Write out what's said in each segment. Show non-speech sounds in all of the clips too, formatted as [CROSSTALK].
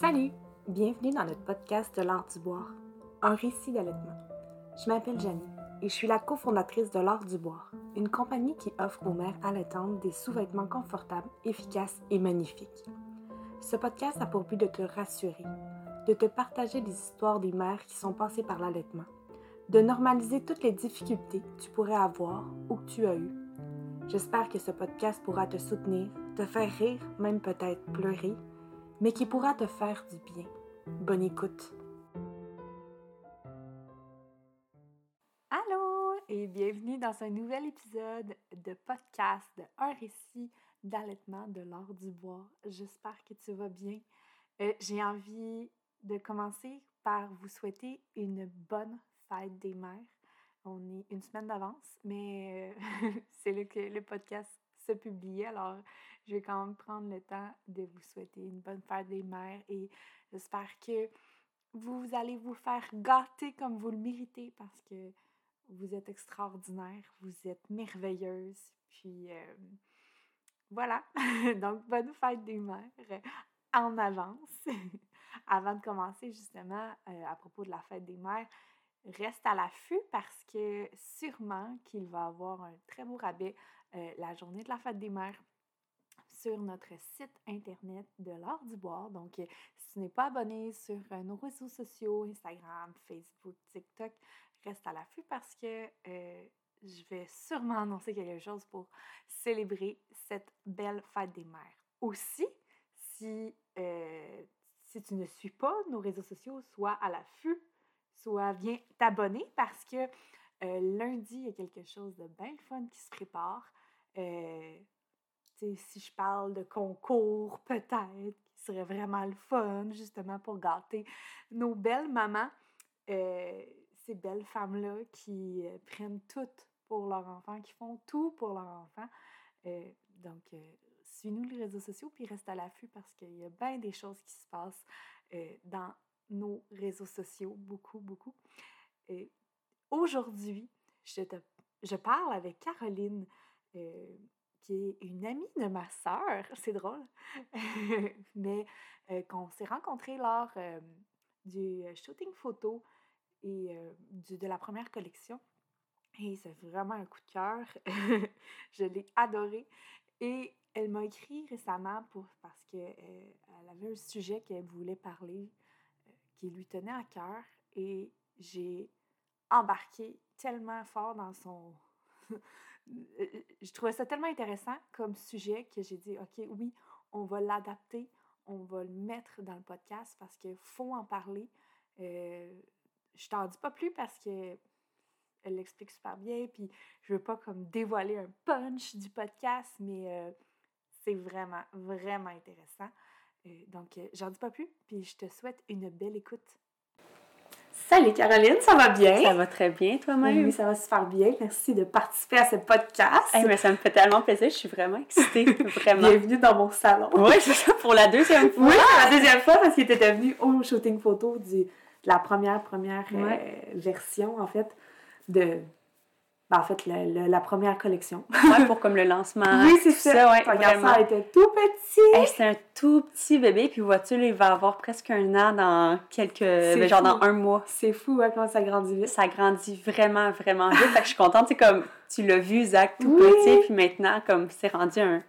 Salut! Bienvenue dans notre podcast de l'art du boire, un récit d'allaitement. Je m'appelle Janie et je suis la cofondatrice de l'art du boire, une compagnie qui offre aux mères allaitantes des sous-vêtements confortables, efficaces et magnifiques. Ce podcast a pour but de te rassurer, de te partager des histoires des mères qui sont passées par l'allaitement, de normaliser toutes les difficultés que tu pourrais avoir ou que tu as eues. J'espère que ce podcast pourra te soutenir, te faire rire, même peut-être pleurer, mais qui pourra te faire du bien. Bonne écoute. Allô et bienvenue dans un nouvel épisode de podcast de Un récit d'allaitement de l'art du bois. J'espère que tu vas bien. Euh, J'ai envie de commencer par vous souhaiter une bonne fête des mères. On est une semaine d'avance, mais euh, [LAUGHS] c'est là que le podcast se publiait. Alors, je vais quand même prendre le temps de vous souhaiter une bonne fête des mères et j'espère que vous allez vous faire gâter comme vous le méritez parce que vous êtes extraordinaire, vous êtes merveilleuse. Puis euh, voilà, [LAUGHS] donc bonne fête des mères en avance. [LAUGHS] Avant de commencer justement euh, à propos de la fête des mères, reste à l'affût parce que sûrement qu'il va avoir un très beau rabais euh, la journée de la fête des mères sur notre site internet de l'art du boire. Donc, euh, si tu n'es pas abonné sur euh, nos réseaux sociaux, Instagram, Facebook, TikTok, reste à l'affût parce que je vais sûrement annoncer quelque chose pour célébrer cette belle fête des mères. Aussi, si, tu ne suis pas nos réseaux sociaux, sois à l'affût, soit viens t'abonner parce que lundi, il y a quelque chose de bien fun qui se prépare. Euh, si je parle de concours, peut-être, qui serait vraiment le fun, justement, pour gâter nos belles mamans, euh, ces belles femmes-là qui euh, prennent tout pour leur enfant, qui font tout pour leur enfant. donc, suis-nous les réseaux sociaux, puis reste à l'affût parce qu'il y a bien des choses qui se passent dans nos réseaux sociaux, beaucoup, beaucoup. Aujourd'hui, je, je parle avec Caroline. Euh, qui est une amie de ma sœur, [LAUGHS] c'est drôle, [LAUGHS] mais euh, qu'on s'est rencontrés lors euh, du shooting photo et de la première collection. Et c'est vraiment un coup de cœur. [LAUGHS] je l'ai adoré. Et elle m'a écrit récemment pour, parce qu'elle avait un sujet qu'elle voulait parler qui lui tenait à cœur. Et j'ai embarqué tellement fort dans son, euh, je trouvais ça tellement intéressant comme sujet que j'ai dit, OK, oui, on va l'adapter, on va le mettre dans le podcast parce qu'il faut en parler. Euh, je t'en dis pas plus parce que elle l'explique super bien, puis je veux pas comme dévoiler un punch du podcast, mais euh, c'est vraiment, vraiment intéressant. donc, j'en dis pas plus, puis je te souhaite une belle écoute. Salut Caroline, ça va bien? Ça va très bien toi-même? Oui, ça va super bien. Merci de participer à ce podcast. mais ça me fait tellement plaisir, je suis vraiment excitée, [LAUGHS] vraiment. Bienvenue dans mon salon. Oui, c'est ça, pour la deuxième fois. Oui, la deuxième fois parce que tu étais venue au shooting photo de la première, première euh, version, en fait, de ben, en fait, la première collection. [LAUGHS] ouais, pour comme le lancement. Oui, c'est ça. ça ouais, Ton garçon était tout petit. c'est un tout petit bébé. Puis vois-tu, il va avoir presque un an dans quelques... Ben, genre dans un mois. C'est fou, hein, comment ça grandit vite. Ça grandit vraiment, vraiment vite. fait que je suis contente. C'est comme, tu l'as vu, Zach, tout petit. Puis maintenant, comme, c'est rendu un,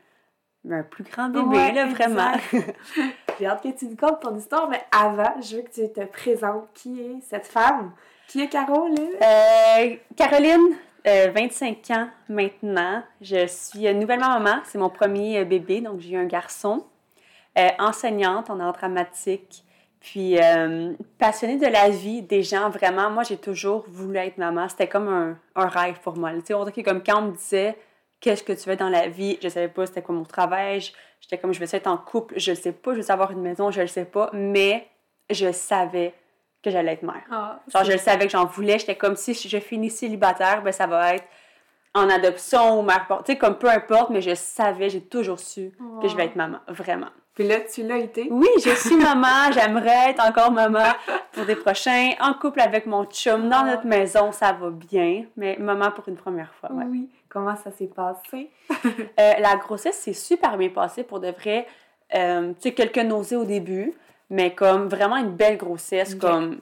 un plus grand bébé, là, vraiment. [LAUGHS] J'ai hâte que tu nous contes ton histoire. Mais avant, je veux que tu te présentes. Qui est cette femme? Qui est Caroline? Euh, Caroline, 25 euh, ans maintenant. Je suis nouvellement maman. C'est mon premier euh, bébé, donc j'ai eu un garçon. Euh, enseignante en art dramatique. Puis passionnée de la vie des gens, vraiment. Moi, j'ai toujours voulu être maman. C'était comme un, rêve pour moi. Tu sais, on comme quand on me disait qu'est-ce que tu veux dans la vie, je savais pas c'était quoi mon travail. J'étais comme je veux être en couple, je sais pas, je veux avoir une maison, je le sais pas. Mais je savais que j'allais être mère. Ah, genre, je le savais que j'en voulais. J'étais comme si je finis célibataire, ben ça va être en adoption ou mère Tu sais, comme peu importe, mais je savais, j'ai toujours su que je vais être maman, vraiment. Puis là, tu l'as été? Oui, je [LAUGHS] suis maman. J'aimerais être encore maman pour des prochains. En couple avec mon chum, dans notre maison, ça va bien. Mais maman pour une première fois, ouais. Oui. Comment ça s'est passé? Euh, la grossesse s'est super bien passée pour de vrai. Euh, tu sais, quelques nausées au début. Mais comme vraiment une belle grossesse, comme,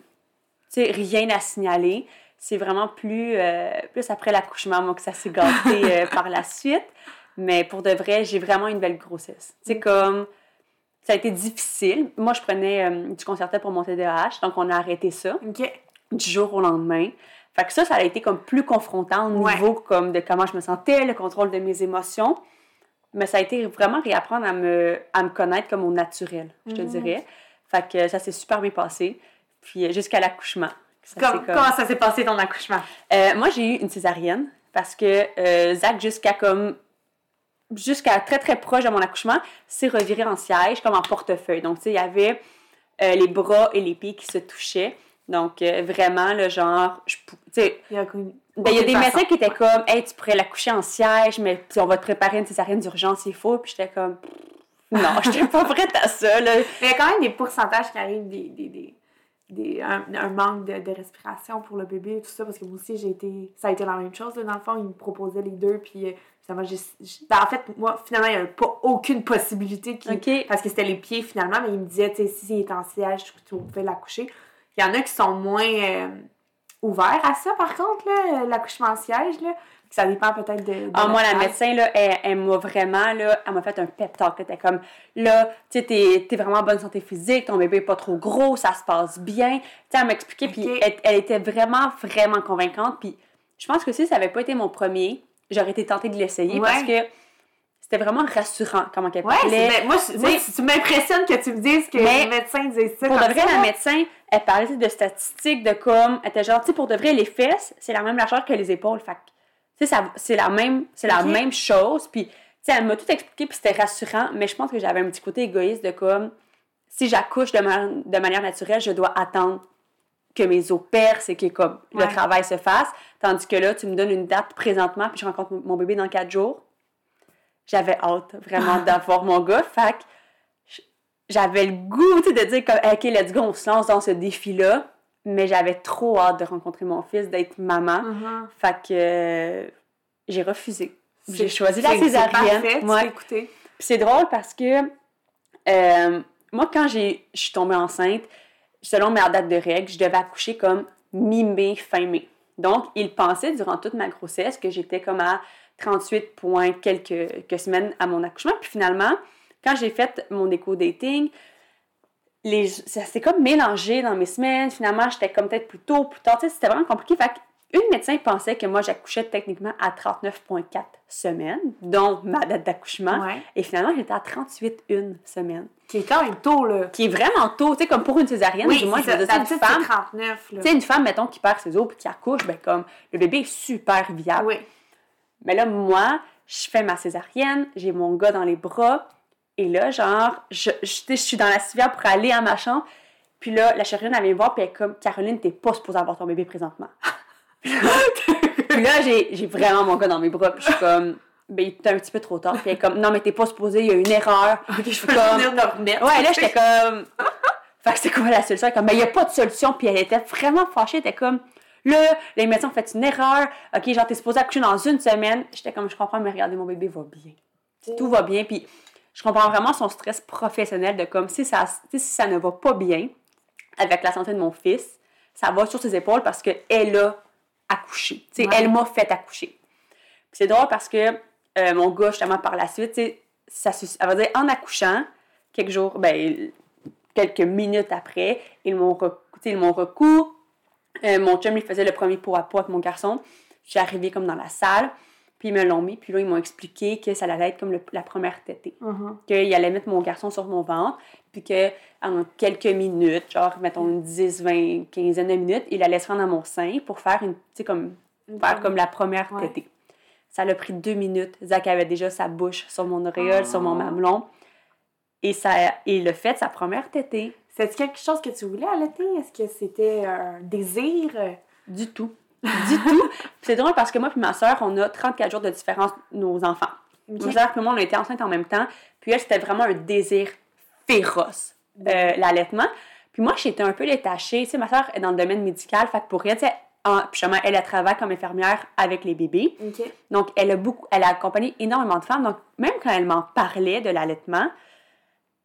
tu sais, rien à signaler. C'est vraiment plus, euh, plus après l'accouchement, moi, que ça s'est gâté [LAUGHS] euh, par la suite. Mais pour de vrai, j'ai vraiment une belle grossesse. C'est Ok. comme, ça a été difficile. Moi, je prenais euh, du Concerta pour mon TDAH, donc on a arrêté ça du jour au lendemain. Fait que ça, ça a été comme plus confrontant au Ouais. niveau comme de comment je me sentais, le contrôle de mes émotions. Mais ça a été vraiment réapprendre à me, à me connaître comme au naturel, je te Mhm. dirais. Fait que ça s'est super bien passé. Puis euh, jusqu'à l'accouchement. Comme- Comment ça s'est passé ton accouchement? Euh, moi, j'ai eu une césarienne parce que euh, Zach, jusqu'à comme jusqu'à très très proche de mon accouchement, s'est reviré en siège, comme en portefeuille. Donc, tu sais, il y avait euh, les bras et les pieds qui se touchaient. Donc, vraiment, le genre, je tu sais, Il y a, ben, y a des façon. médecins qui étaient comme, hey, tu pourrais l'accoucher en siège, mais on va te préparer une césarienne d'urgence, il faut. Puis j'étais comme, non, je n'étais pas prête à ça, là. Mais il y a quand même des pourcentages qui arrivent, des, des, des, des- un, un manque de, de respiration pour le bébé et tout ça, parce que moi aussi, j'ai été. Ça a été la même chose, là, dans le fond. Ils me proposaient les deux, puis euh, finalement, j'ai. j'ai- ben, en fait, moi, finalement, il n'y avait pas aucune possibilité. Qui. Parce que c'était les pieds, finalement, mais ils me disaient, tu sais, si il est en siège, tu, tu pouvais l'accoucher. Il y en a qui sont moins euh, ouverts à ça, par contre, là, l'accouchement en siège, là. Ça dépend peut-être de. de Ah, moi, la médecin, là, elle, elle m'a vraiment, là, elle m'a fait un pep talk. Elle était comme, là, tu sais, t'es, vraiment en bonne santé physique, ton bébé est pas trop gros, ça se passe bien. Tu sais, elle m'expliquait, puis Ok. elle, elle était vraiment, vraiment convaincante. Puis je pense que si ça avait pas été mon premier, j'aurais été tentée de l'essayer Ouais. parce que c'était vraiment rassurant comment elle Ouais, parlait. c'est- ben, moi, moi, Tu m'impressionnes que tu me dises que les médecins disent ça. Pour de vrai, ça, la médecin, elle parlait de statistiques, de comme, elle était genre, tu sais, pour de vrai, les fesses, c'est la même largeur que les épaules. Fait tu sais, ça- c'est la même, c'est la même chose. Puis, tu sais, elle m'a tout expliqué, puis c'était rassurant, mais je pense que j'avais un petit côté égoïste de comme, si j'accouche de, ma- de manière naturelle, je dois attendre que mes os percent et que comme, le travail se fasse. Tandis que là, tu me donnes une date présentement, puis je rencontre mon bébé dans quatre jours. J'avais hâte vraiment [LAUGHS] d'avoir mon gars. Fait j'avais le goût de dire comme, OK, let's go, on se lance dans ce défi-là. Mais j'avais trop hâte de rencontrer mon fils, d'être maman. Mhm. Fait que euh, j'ai refusé. J'ai C'est- choisi la c'est- c'est césarienne. Ouais. Puis c'est drôle parce que euh, moi, quand j'ai- je suis tombée enceinte, selon ma date de règle, je devais accoucher comme mi-mai, fin mai. Donc, il pensait durant toute ma grossesse que j'étais comme à 38 points quelques, quelques semaines à mon accouchement. Puis finalement, quand j'ai fait mon éco-dating, les, ça s'est comme mélangé dans mes semaines. Finalement, j'étais comme peut-être plus tôt, plus tard. Tu sais, c'était vraiment compliqué. Fait une médecin pensait que moi, j'accouchais techniquement à 39,4 semaines, dont ma date d'accouchement. Ouais. Et finalement, j'étais à 38 une semaine. Qui est quand même tôt, là. Qui est vraiment tôt, tu sais, comme pour une césarienne, du moins, je veux dire, une femme, c'est 39, là. tu sais, une femme, mettons, qui perd ses os puis qui accouche, ben comme, le bébé est super viable. Oui. Mais là, moi, je fais ma césarienne, j'ai mon gars dans les bras, et là, genre, je, je, je suis dans la civière pour aller à ma chambre, puis là, la chirurgienne, elle vient me voir, puis elle est comme, Caroline, t'es pas supposée avoir ton bébé présentement. [LAUGHS] puis là, j'ai vraiment mon gars dans mes bras, puis je suis comme, ben, il était un petit peu trop tard, puis elle est comme, non, mais t'es pas supposée, il y a une erreur. [LAUGHS] Ok, je peux Comme- venir de remettre. Ouais, là, j'étais comme. Fait que c'est quoi la solution? Elle est Comme, mais il n'y a pas de solution. Puis elle était vraiment fâchée. Elle était comme, là, les médecins ont fait une erreur. OK, genre, t'es supposé accoucher dans une semaine. J'étais comme, je comprends, mais regardez, mon bébé va bien. Tout va bien. Puis je comprends vraiment son stress professionnel de comme, si ça, si ça ne va pas bien avec la santé de mon fils, ça va sur ses épaules parce qu'elle a accouché. Ouais. elle m'a fait accoucher. C'est drôle parce que euh, mon gars, justement, par la suite, ça, elle va dire, en accouchant, quelques jours, ben, quelques minutes après, ils m'ont recou- tu sais, ils m'ont recou. Euh, mon chum, il faisait le premier pot à pot avec mon garçon. Je suis arrivée comme dans la salle, puis ils me l'ont mis, puis là, ils m'ont expliqué que ça allait être comme le- la première tétée. Mhm. Qu'il allait mettre mon garçon sur mon ventre, puis que en quelques minutes, genre, mettons une 10, 20, quinzaine de minutes, il allait se rendre à mon sein pour faire une, tu sais, comme, faire comme la première Ouais. tétée. Ça l'a pris deux minutes. Zach avait déjà sa bouche sur mon auréole, sur mon Oh. mamelon. Et, ça, et il a fait sa première tétée. C'est quelque chose que tu voulais allaiter? Est-ce que c'était un désir? Du tout. Du tout. Puis c'est drôle parce que moi et ma soeur, on a 34 jours de différence, nos enfants. Ok. Ma soeur et moi, on a été enceintes en même temps. Puis elle, c'était vraiment un désir féroce, euh, l'allaitement. Puis moi, j'étais un peu détachée. Tu sais, ma soeur est dans le domaine médical. Fait que pour elle, tu sais, en- puis justement, elle, elle travaille comme infirmière avec les bébés. Donc, elle a beaucoup, elle a accompagné énormément de femmes. Donc, même quand elle m'en parlait de l'allaitement,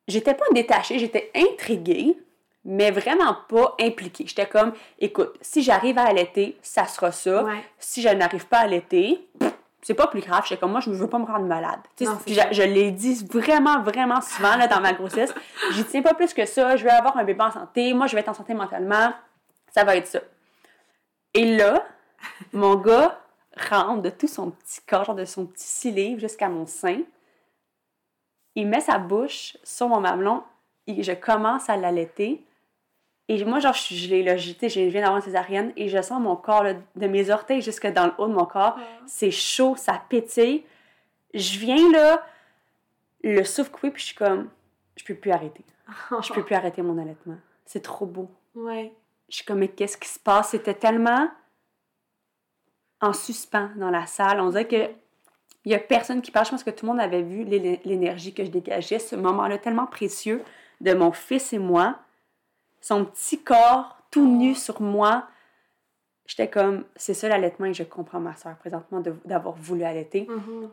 j'étais pas détachée, j'étais intriguée, mais vraiment pas impliquée. J'étais comme, écoute, si j'arrive à allaiter, ça sera ça. Ouais. Si je n'arrive pas à allaiter, c'est pas plus grave. J'étais comme, moi, je ne veux pas me rendre malade. Non, puis je, je l'ai dit vraiment, vraiment souvent là, dans ma grossesse. [LAUGHS] J'y tiens pas plus que ça. Je veux avoir un bébé en santé. Moi, je vais être en santé mentalement. Ça va être ça. Et là, mon gars rentre de tout son petit corps, genre de son petit cilibre jusqu'à mon sein. Il met sa bouche sur mon mamelon et je commence à l'allaiter. Et moi, genre, je gelée, là. Je, je viens d'avoir une césarienne et je sens mon corps, là, de mes orteils jusque dans le haut de mon corps. C'est chaud, ça pétille. Je viens, là, le souffle coupé, puis je suis comme, je peux plus arrêter. Je peux plus arrêter mon allaitement. C'est trop beau. Ouais. Je suis comme, mais qu'est-ce qui se passe? C'était tellement en suspens dans la salle. On dirait que il y a personne qui parle. Je pense que tout le monde avait vu l'é- l'énergie que je dégageais, ce moment-là tellement précieux de mon fils et moi. Son petit corps tout nu sur moi. J'étais comme, c'est ça l'allaitement et je comprends ma soeur présentement d'avoir voulu allaiter. Mhm.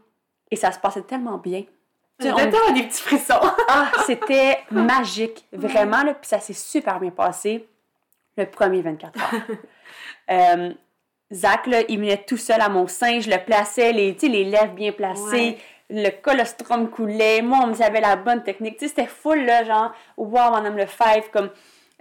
Et ça se passait tellement bien. Tu on- des petits frissons. ah, c'était magique, [LAUGHS] vraiment, là, puis ça s'est super bien passé le premier 24 heures. [LAUGHS] Euh, Zach, là, il venait tout seul à mon sein, je le plaçais, les, les lèvres bien placées, le colostrum coulait, moi, on avait la bonne technique, tu sais, c'était full, là, genre, wow, Madame Lefebvre, comme,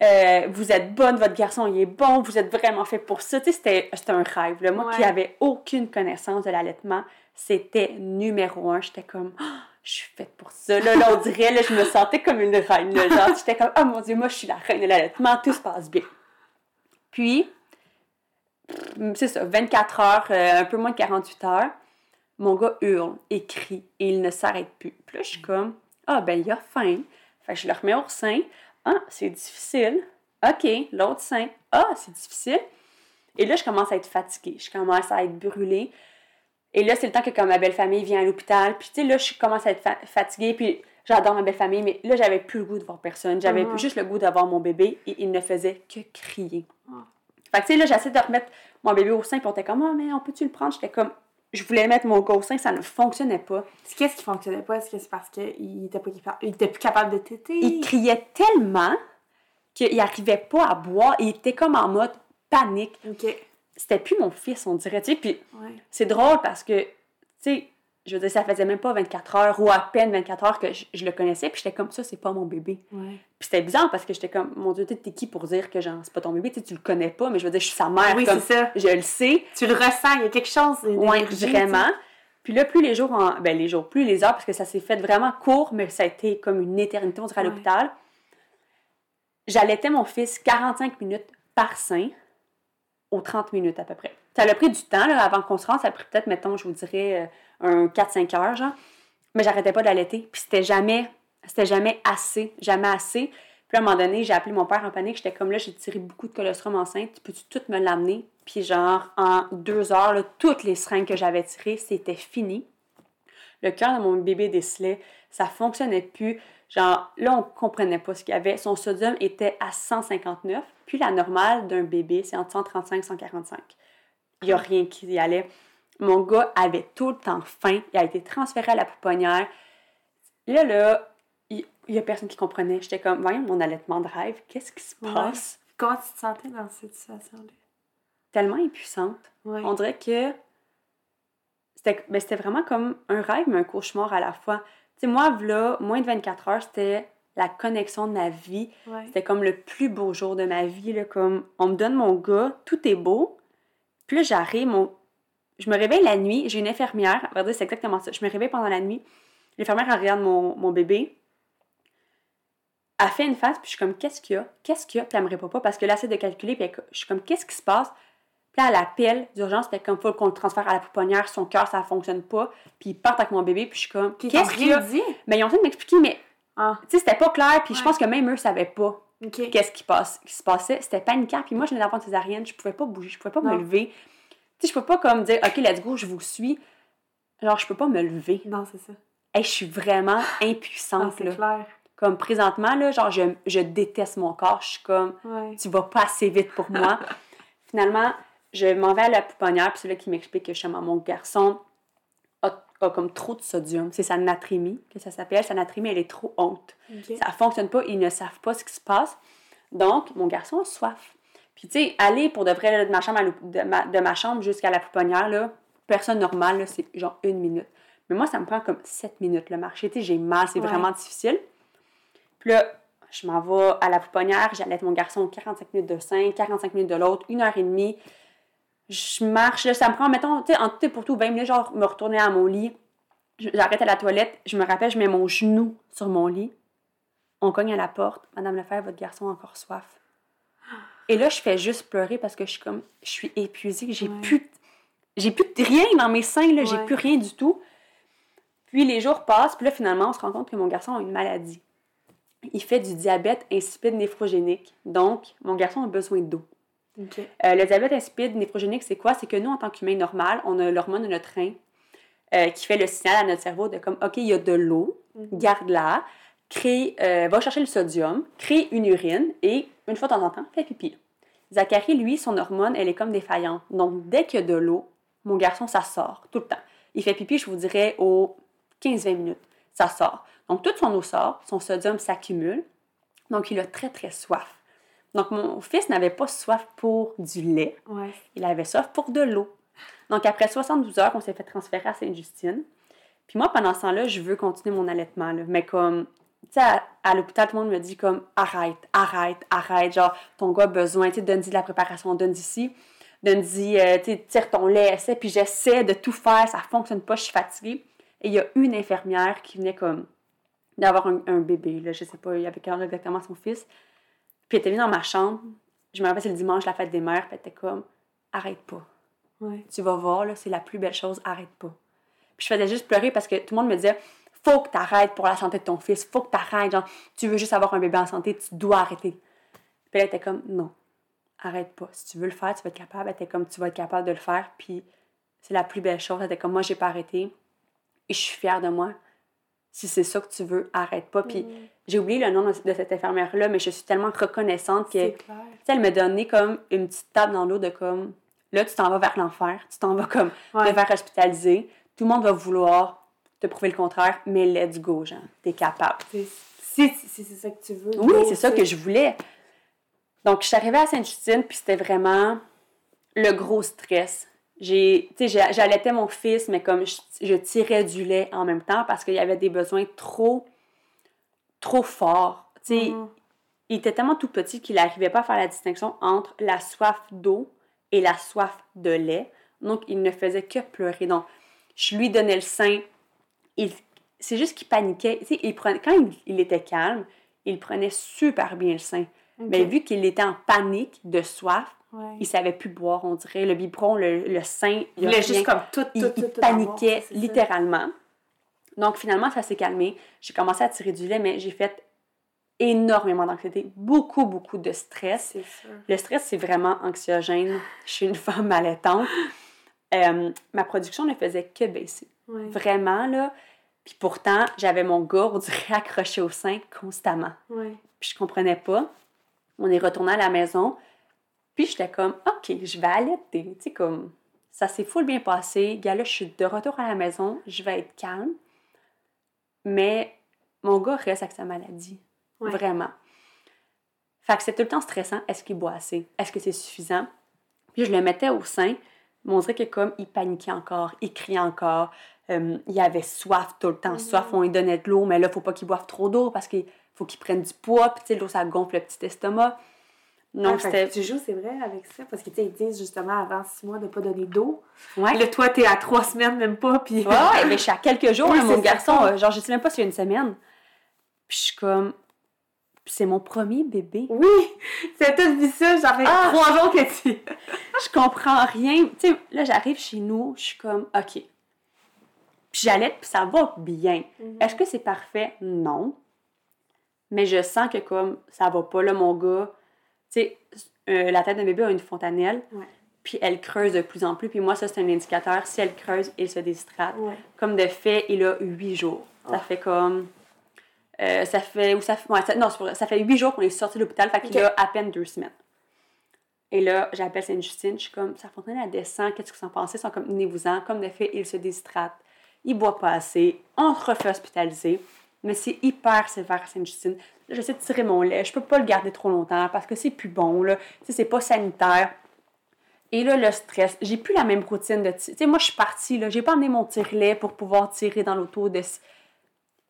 euh, vous êtes bonne, votre garçon, il est bon, vous êtes vraiment fait pour ça, tu sais, c'était un rêve, là. Moi qui Ouais. avais aucune connaissance de l'allaitement, c'était numéro un, j'étais comme, Ah, je suis faite pour ça. Là, là, on dirait, là, je me sentais comme une reine. Là, genre, j'étais comme, oh mon Dieu, moi, je suis la reine de l'allaitement, tout se passe bien. Puis, c'est ça, 24 heures, euh, un peu moins de 48 heures, mon gars hurle et crie et il ne s'arrête plus. Puis là, je suis comme, ah, ben, il a faim. Fait que je le remets au sein. Ah, c'est difficile. OK, l'autre sein. Ah, c'est difficile. Et là, je commence à être fatiguée. Je commence à être brûlée. Et là, c'est le temps que comme ma belle famille vient à l'hôpital. Puis tu sais, là, je commence à être fa- fatiguée. Puis j'adore ma belle famille, mais là, j'avais plus le goût de voir personne. J'avais Mhm. juste le goût d'avoir mon bébé et il ne faisait que crier. Ah. Fait que tu sais, là, j'essaie de remettre mon bébé au sein. Puis on était comme, ah, mais on peut-tu le prendre? J'étais comme, je voulais mettre mon au sein, ça ne fonctionnait pas. Qu'est-ce qui fonctionnait pas? Est-ce que c'est parce qu'il était, pas capable... il était plus capable de téter? Il criait tellement qu'il n'arrivait pas à boire. Il était comme en mode panique. Ok. C'était plus mon fils, on dirait. Tu sais, puis Ouais. c'est drôle parce que, tu sais, je veux dire, ça faisait même pas 24 heures ou à peine 24 heures que je, je le connaissais, puis j'étais comme ça, c'est pas mon bébé. Ouais. Puis c'était bizarre parce que j'étais comme, mon Dieu, t'es qui pour dire que genre, c'est pas ton bébé, tu sais, tu le connais pas, mais je veux dire, je suis sa mère, Oui, comme, c'est ça. je le sais, Tu le ressens, il y a quelque chose d'énergie, vraiment. Puis là, plus les jours, en, ben les jours, plus les heures, parce que ça s'est fait vraiment court, mais ça a été comme une éternité, on dirait, à Ouais. l'hôpital. J'allaitais mon fils 45 minutes par sein aux 30 minutes à peu près. Ça a pris du temps là, avant qu'on se rende. Ça a pris peut-être, mettons, je vous dirais, euh, un 4-5 heures, genre. Mais j'arrêtais pas d'allaiter. Puis c'était jamais, c'était jamais assez, jamais assez. Puis à un moment donné, j'ai appelé mon père en panique. J'étais comme là, j'ai tiré beaucoup de colostrum enceinte. Peux-tu tout me l'amener? Puis genre, en deux heures, toutes les seringues que j'avais tirées, c'était fini. Le cœur de mon bébé décelait. Ça fonctionnait plus. Genre, là, on comprenait pas ce qu'il y avait. Son sodium était à 159. Puis la normale d'un bébé, c'est entre 135 et 145. Il n'y a rien qui y allait. Mon gars avait tout le temps faim. Il a été transféré à la pouponnière. Là, là, il n'y a personne qui comprenait. J'étais comme, voyons, mon allaitement de rêve, qu'est-ce qui se Ouais. passe? Comment tu te sentais dans cette situation-là? Tellement impuissante. Ouais. On dirait que c'était ben, c'était vraiment comme un rêve, mais un cauchemar à la fois. Tu sais, moi, là, moins de 24 heures, c'était la connexion de ma vie. Ouais. C'était comme le plus beau jour de ma vie. Là, comme on me donne mon gars, tout est beau. Puis là, j'arrive, mon... je me réveille la nuit. J'ai une infirmière. À vrai dire, c'est exactement ça. Je me réveille pendant la nuit. L'infirmière, elle regarde mon, mon bébé. Elle fait une face, puis je suis comme, qu'est-ce qu'il y a? Qu'est-ce qu'il y a? Puis elle me répond pas parce que là, c'est de calculer. Puis elle- je suis comme, qu'est-ce qui se passe? Puis là, elle appelle d'urgence. Puis comme, faut qu'on le transfère à la pouponnière. Son cœur, ça fonctionne pas. Puis ils partent avec mon bébé. Puis je suis comme, qu'est-ce qu'il y a? dit? Mais ils ont essayé de m'expliquer, mais Ah, tu sais, c'était pas clair. Puis je pense que même eux savaient pas qu'est-ce qui, passe, qui se passait? C'était paniquant. Puis moi, je venais d'avoir une césarienne, je pouvais pas bouger, je pouvais pas Non. me lever. Tu sais, je peux pas comme dire, OK, let's go, je vous suis. Genre, je peux pas me lever. Non, c'est ça. Hey, je suis vraiment Ah, impuissante, c'est là. clair. Comme présentement, là, genre, je, je déteste mon corps. Je suis comme, Ouais. tu vas pas assez vite pour moi. [LAUGHS] Finalement, je m'en vais à la pouponnière, puis c'est là qui m'explique que justement mon garçon a comme trop de sodium. C'est sa natrémie que ça s'appelle. Sa natrémie, elle est trop haute. Ok. Ça fonctionne pas, ils ne savent pas ce qui se passe. Donc, mon garçon a soif. Puis, tu sais, aller pour de vrai là, de ma chambre, de ma, de ma chambre jusqu'à la pouponnière, là, personne normale, c'est genre une minute. Mais moi, ça me prend comme sept minutes le marché. Tu sais, j'ai mal, c'est Ouais. vraiment difficile. Puis là, je m'en vais à la pouponnière, j'allais mon garçon 45 minutes de sein, 45 minutes de l'autre, une heure et demie. Je marche, là, ça me prend, mettons, tu sais, en tout et pour tout, 20 minutes, genre, me retourner à mon lit. J'arrête à la toilette, je me rappelle, je mets mon genou sur mon lit. On cogne à la porte. Madame Lefebvre, votre garçon a encore soif. Et là, je fais juste pleurer parce que je suis comme, je suis épuisée, j'ai Ouais. plus, j'ai plus de rien dans mes seins, là, j'ai plus rien du tout. Puis les jours passent, puis là, finalement, on se rend compte que mon garçon a une maladie. Il fait du diabète insipide néphrogénique. Donc, mon garçon a besoin d'eau. Euh, le diabète insipide néphrogénique, c'est quoi? C'est que nous, en tant qu'humains normal, on a l'hormone de notre rein euh, qui fait le signal à notre cerveau de comme, OK, il y a de l'eau, Mhm. garde-la, crée, euh, va chercher le sodium, crée une urine et, une fois de temps en temps, fait pipi. Zachary, lui, son hormone, elle est comme défaillante. Donc, dès qu'il y a de l'eau, mon garçon, ça sort tout le temps. Il fait pipi, je vous dirais, aux 15-20 minutes. Ça sort. Donc, toute son eau sort, son sodium s'accumule. Donc, il a très, très soif. Donc, mon fils n'avait pas soif pour du lait. Ouais. Il avait soif pour de l'eau. Donc, après 72 heures, on s'est fait transférer à Sainte-Justine. Puis moi, pendant ce temps-là, je veux continuer mon allaitement. là. Mais comme, tu sais, à, à l'hôpital, tout le monde me dit comme, arrête, arrête, arrête. Genre, ton gars a besoin, tu sais, donne-y de la préparation, donne d'ici. Donne-y, euh, tu sais, tire ton lait, essaie. Puis j'essaie de tout faire, ça fonctionne pas, je suis fatiguée. Et il y a une infirmière qui venait comme d'avoir un, un bébé, là, je sais pas, il avait quel âge exactement son fils. Puis elle était venue dans ma chambre. Je me rappelle, c'est le dimanche, la fête des mères. Puis elle était comme, arrête pas Ouais. tu vas voir, là, c'est la plus belle chose, arrête pas. Puis je faisais juste pleurer parce que tout le monde me disait, faut que tu arrêtes pour la santé de ton fils, faut que tu arrêtes, genre, tu veux juste avoir un bébé en santé, tu dois arrêter. Puis elle était comme, non, arrête pas. Si tu veux le faire, tu vas être capable. Elle était comme, tu vas être capable de le faire, puis c'est la plus belle chose. Elle était comme, moi, j'ai pas arrêté, et je suis fière de moi. Si c'est ça que tu veux, arrête pas. Puis Mm. j'ai oublié le nom de de cette infirmière-là, mais je suis tellement reconnaissante que elle me donnait comme une petite tape dans l'eau de comme là, tu t'en vas vers l'enfer, tu t'en vas comme Ouais. te faire hospitaliser, tout le monde va vouloir te prouver le contraire, mais let's go, genre, t'es capable. Si, si c'est ça que tu veux. Oui, c'est ça que je voulais. Donc, je suis arrivée à Sainte-Justine, puis c'était vraiment le gros stress. J'allaitais mon fils, mais comme je, je tirais du lait en même temps parce qu'il y avait des besoins trop, trop forts. Tu sais, Mhm. il était tellement tout petit qu'il n'arrivait pas à faire la distinction entre la soif d'eau et la soif de lait. Donc, il ne faisait que pleurer. Donc, je lui donnais le sein. Il, c'est juste qu'il paniquait. Tu sais, il prenait, quand il, il était calme, il prenait super bien le sein. Mais vu qu'il était en panique de soif, Ouais. il savait plus boire, on dirait. Le biberon, le, le sein, Il il, a voulait juste comme tout, tout, il, tout, il tout paniquait ça. littéralement. Donc, finalement, ça s'est calmé. J'ai commencé à tirer du lait, mais j'ai fait énormément d'anxiété, beaucoup, beaucoup de stress. Le stress, c'est vraiment anxiogène. Je suis une [LAUGHS] femme allaitante. Euh, ma production ne faisait que baisser. Ouais. Vraiment, là. Puis pourtant, j'avais mon gars, on dirait, [LAUGHS] accroché au sein constamment. Ouais. Puis je comprenais pas. On est retourné à la maison. Puis j'étais comme, OK, je vais allaiter. Tu sais, comme, ça s'est full bien passé. Gars, là, je suis de retour à la maison. Je vais être calme. Mais mon gars reste avec sa maladie. Ouais. Vraiment. Fait que c'est tout le temps stressant. Est-ce qu'il boit assez? Est-ce que c'est suffisant? Puis je le mettais au sein. Mais on dirait que comme il paniquait encore, il criait encore, euh, il avait soif tout le temps, Mhm. soif, on lui donnait de l'eau, mais là, faut pas qu'il boive trop d'eau parce qu'il faut qu'il prenne du poids, puis l'eau, ça gonfle le petit estomac. Donc, que Tu joues, c'est vrai, avec ça? Parce que, tu sais, ils disent justement avant six mois de ne pas donner d'eau. Ouais. Là, toi, t'es à trois semaines, même pas. Puis. Ouais, ouais, mais je suis à quelques jours, [LAUGHS] Oui, mon garçon, euh, genre, je sais même pas s'il y a une semaine. Puis je suis comme... C'est mon premier bébé. Oui! C'est tout vu ça. J'en fais Ah! trois jours que tu. [LAUGHS] je comprends rien. Tu sais, là, j'arrive chez nous, je suis comme, OK. Puis j'allais, puis ça va bien. Mhm. Est-ce que c'est parfait? Non. Mais je sens que comme ça va pas, là, mon gars, sais, euh, la tête d'un bébé a une fontanelle, Ouais. puis elle creuse de plus en plus. Puis moi, ça, c'est un indicateur. Si elle creuse, il se déshydrate. Ouais. Comme de fait, il a huit jours. Ça Ah. fait comme... euh, ça fait... Ou ça, fait- ouais, ça- non. Ça fait huit jours qu'on est sorti de l'hôpital, fait qu'il a à peine deux semaines. Et là, j'appelle Sainte-Justine, je suis comme, sa fontaine, elle descend, qu'est-ce que vous en pensez? Ils sont comme, venez-vous-en. Comme de fait, il se déshydrate. il boit pas assez, on se refait hospitaliser. Mais c'est hyper sévère à Sainte-Justine. J'essaie de tirer mon lait, je peux pas le garder trop longtemps parce que c'est plus bon, là. C'est pas sanitaire. Et là, le stress, j'ai plus la même routine de... Tu sais, moi, je suis partie, là, j'ai pas amené mon tire-lait pour pouvoir tirer dans l'auto de...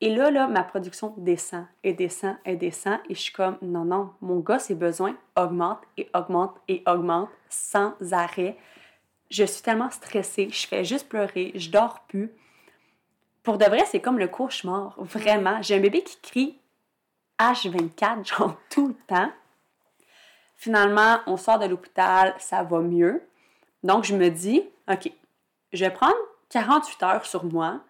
Et là, là, ma production descend et descend et descend. Et je suis comme, non, non, mon gars, ses besoins augmentent et augmentent et augmentent sans arrêt. Je suis tellement stressée, je fais juste pleurer, je dors plus. Pour de vrai, c'est comme le cauchemar, vraiment. J'ai un bébé qui crie H24, genre [LAUGHS] tout le temps. Finalement, on sort de l'hôpital, ça va mieux. Donc, je me dis, OK, je vais prendre 48 heures sur moi,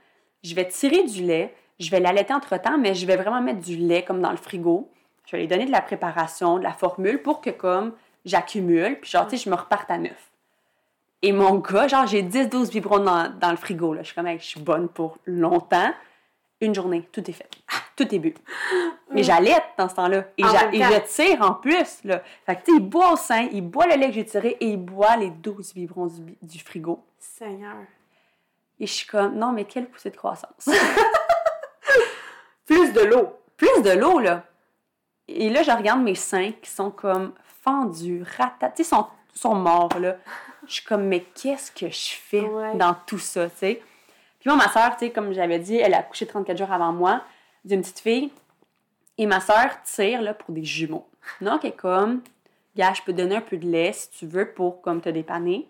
je vais tirer du lait, je vais l'allaiter entre-temps, mais je vais vraiment mettre du lait comme dans le frigo. Je vais lui donner de la préparation, de la formule pour que comme j'accumule, puis genre, tu sais, je me reparte à neuf. Et mon gars, genre, j'ai 10-12 biberons dans, dans, le frigo. Là. Je suis comme, je suis bonne pour longtemps. Une journée, tout est fait. Tout est bu. Mais j'allaite dans ce temps-là. Et, et je tire en plus. Là. Fait que, tu sais, il boit au sein, il boit le lait que j'ai tiré et il boit les 12 biberons du, du frigo. Seigneur. Et je suis comme, non, mais quelle poussée de croissance. [LAUGHS] Plus de l'eau. Plus de l'eau, là. Et là, je regarde mes seins qui sont comme fendus, ratatés, sont, sont morts, là. Je suis comme, mais qu'est-ce que je fais dans tout ça, tu sais? Puis moi, ma soeur, tu sais, comme j'avais dit, elle a accouché 34 jours avant moi d'une petite fille. Et ma soeur tire, là, pour des jumeaux. Donc, elle est comme, gars, je peux donner un peu de lait si tu veux pour, comme, te dépanner.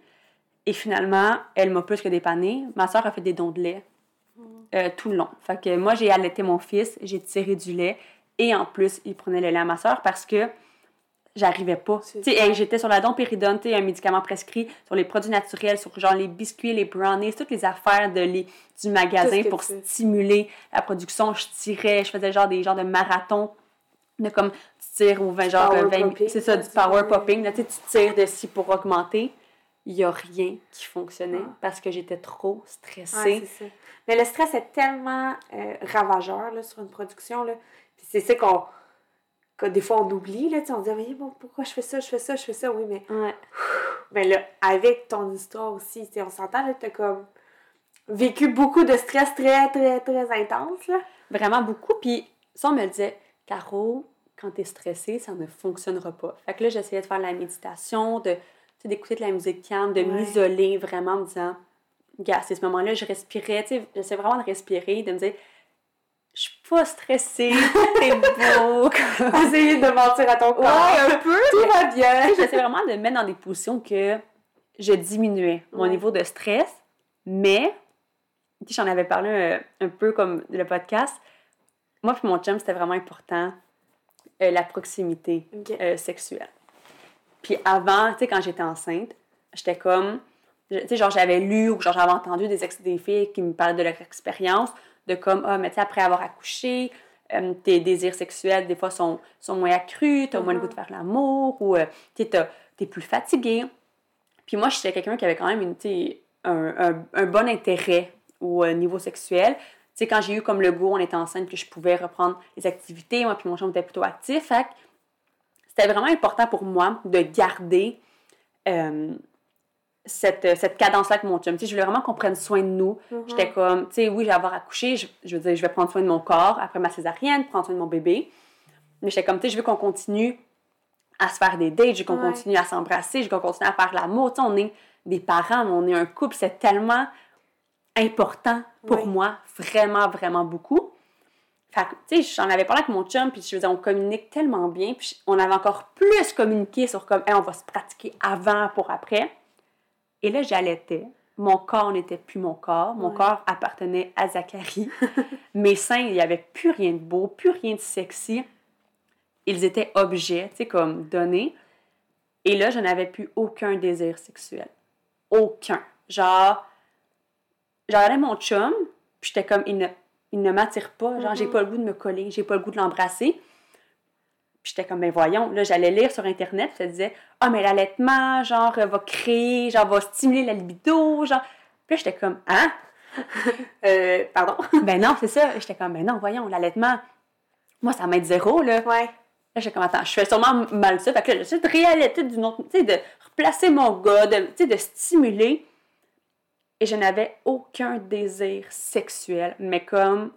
Et finalement, elle m'a plus que dépanné. Ma soeur a fait des dons de lait euh, tout le long. Fait que moi, j'ai allaité mon fils, j'ai tiré du lait et en plus, il prenait le lait à ma soeur parce que j'arrivais pas. j'étais sur la dompéridone, un médicament prescrit sur les produits naturels, sur genre les biscuits, les brownies, toutes les affaires de les, du magasin pour stimuler la production. Je tirais, je faisais genre des genres de marathons de comme tu tires au 20 genre 20 c'est ça du power popping là, tu tires dessus pour augmenter il n'y a rien qui fonctionnait ah. parce que j'étais trop stressée. ça. Mais le stress est tellement euh, ravageur là, sur une production. Là. c'est ça qu'on. Que des fois on oublie, là, on se dit, mais bon, pourquoi je fais ça, je fais ça, je fais ça, oui, mais. Mais [SIGHS] là, avec ton histoire aussi, on s'entend, là, t'as comme vécu beaucoup de stress très, très, très intense, là. Vraiment beaucoup. Puis ça, on me disait, Caro, quand t'es stressée, ça ne fonctionnera pas. Fait que là, j'essayais de faire la méditation, de d'écouter de la musique calme, de m'isoler vraiment en me disant, gars, à ce moment-là, je respirais, tu sais, j'essaie vraiment de respirer, de me dire, pas stressée, t'es beau. [LAUGHS] Essayer de mentir à ton corps. Ouais, un peu. Tout va bien. J'essaie vraiment de me mettre dans des positions que je diminuais mon niveau de stress, mais, tu j'en avais parlé un, un, peu comme le podcast, moi et mon chum, c'était vraiment important euh, la proximité euh, sexuelle. Puis avant, tu sais, quand j'étais enceinte, j'étais comme, tu sais, genre j'avais lu ou genre j'avais entendu des, ex des filles qui me parlaient de leur expérience, de comme, ah, mais tu sais, après avoir accouché, euh, tes désirs sexuels, des fois, sont, sont moins accrus, t'as moins le goût de faire l'amour, ou euh, tu es plus fatigué. Puis moi, j'étais quelqu'un qui avait quand même une, un, un, un bon intérêt au euh, niveau sexuel. Tu sais, quand j'ai eu comme le goût, on était enceinte, que je pouvais reprendre les activités, moi, puis mon chum était plutôt actif. Fait c'était vraiment important pour moi de garder euh, cette, cette cadence-là avec mon chum. je voulais vraiment qu'on prenne soin de nous. Mm-hmm. J'étais comme, tu sais, oui, je vais avoir accouché, je, je, veux dire, je vais prendre soin de mon corps après ma césarienne, prendre soin de mon bébé. Mais j'étais comme, tu sais, je veux qu'on continue à se faire des dates, je veux qu'on continue à s'embrasser, je veux qu'on continue à faire l'amour. Tu sais, on est des parents, mais on est un couple, c'est tellement important pour moi, vraiment, vraiment beaucoup. Fait tu sais, j'en avais parlé avec mon chum, puis je faisais, on communique tellement bien, puis on avait encore plus communiqué sur comme, on va se pratiquer avant pour après. Et là, j'allaitais. Mon corps n'était plus mon corps. Mon corps appartenait à Zachary. [LAUGHS] Mes seins, il n'y avait plus rien de beau, plus rien de sexy. Ils étaient objets, tu sais, comme donnés. Et là, je n'avais plus aucun désir sexuel. Aucun. Genre, j'avais mon chum, puis j'étais comme, il ne il ne m'attire pas. Genre, j'ai mm-hmm. pas le goût de me coller, j'ai pas le goût de l'embrasser. Puis j'étais comme, ben voyons, là, j'allais lire sur Internet, ça disait, ah, mais l'allaitement, genre, va créer, genre, va stimuler la libido, genre. Puis là, j'étais comme, hein? [LAUGHS] euh, pardon? [LAUGHS] ben non, c'est ça. J'étais comme, ben non, voyons, l'allaitement, moi, ça m'aide zéro, là. Ouais. Là, j'étais comme, attends, je fais sûrement mal ça. Fait que là, j'essaie de réallaiter d'une autre, tu sais, de replacer mon gars, de, tu sais, de stimuler. Et je n'avais aucun désir sexuel, mais comme,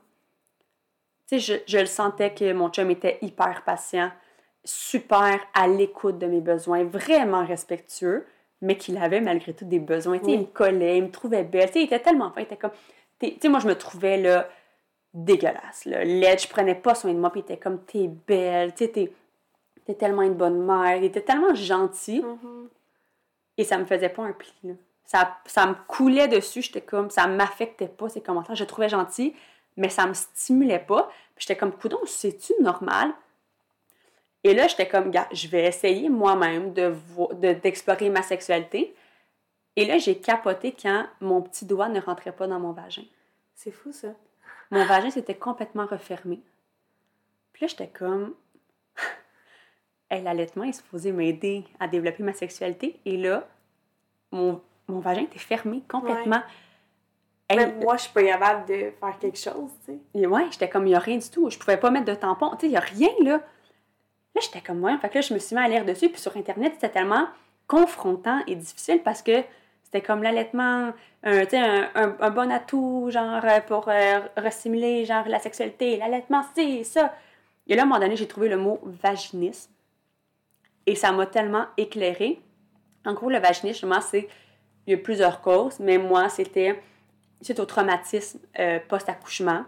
tu sais, je, je le sentais que mon chum était hyper patient, super à l'écoute de mes besoins, vraiment respectueux, mais qu'il avait malgré tout des besoins. Tu sais, Oui. il me collait, il me trouvait belle. Tu sais, il était tellement fin, il était comme... Tu sais, moi, je me trouvais, là, dégueulasse, là, laide. Je prenais pas soin de moi, puis il était comme, t'es belle, tu sais, t'es, t'es tellement une bonne mère. Il était tellement gentil, Mhm. et ça me faisait pas un pli, là. Ça, ça me coulait dessus, j'étais comme... Ça m'affectait pas, ces commentaires. Je le trouvais gentil, mais ça me stimulait pas. Puis j'étais comme, coudon, c'est-tu normal? Et là, j'étais comme, gars, je vais essayer moi-même de, vo- de- d'explorer ma sexualité. Et là, j'ai capoté quand mon petit doigt ne rentrait pas dans mon vagin. C'est fou, ça. Mon vagin s'était complètement refermé. Puis là, j'étais comme, [LAUGHS] hey, l'allaitement est supposé m'aider à développer ma sexualité. Et là, mon, mon vagin était fermé complètement. Hey, Même moi, je suis pas capable de faire quelque chose, tu sais. Et ouais, j'étais comme, il n'y a rien du tout. Je pouvais pas mettre de tampon. Tu sais, il n'y a rien, là. Là, j'étais comme, ouais. Fait que là, je me suis mis à lire dessus. Puis sur Internet, c'était tellement confrontant et difficile parce que c'était comme l'allaitement, un, tu sais, un, un- un bon atout, genre, euh, pour euh, restimuler, genre, la sexualité. L'allaitement, c'est ça. Et là, à un moment donné, j'ai trouvé le mot vaginisme. Et ça m'a tellement éclairée. En gros, le vaginisme, c'est... Il y a plusieurs causes, mais moi, c'était suite au traumatisme euh, post-accouchement.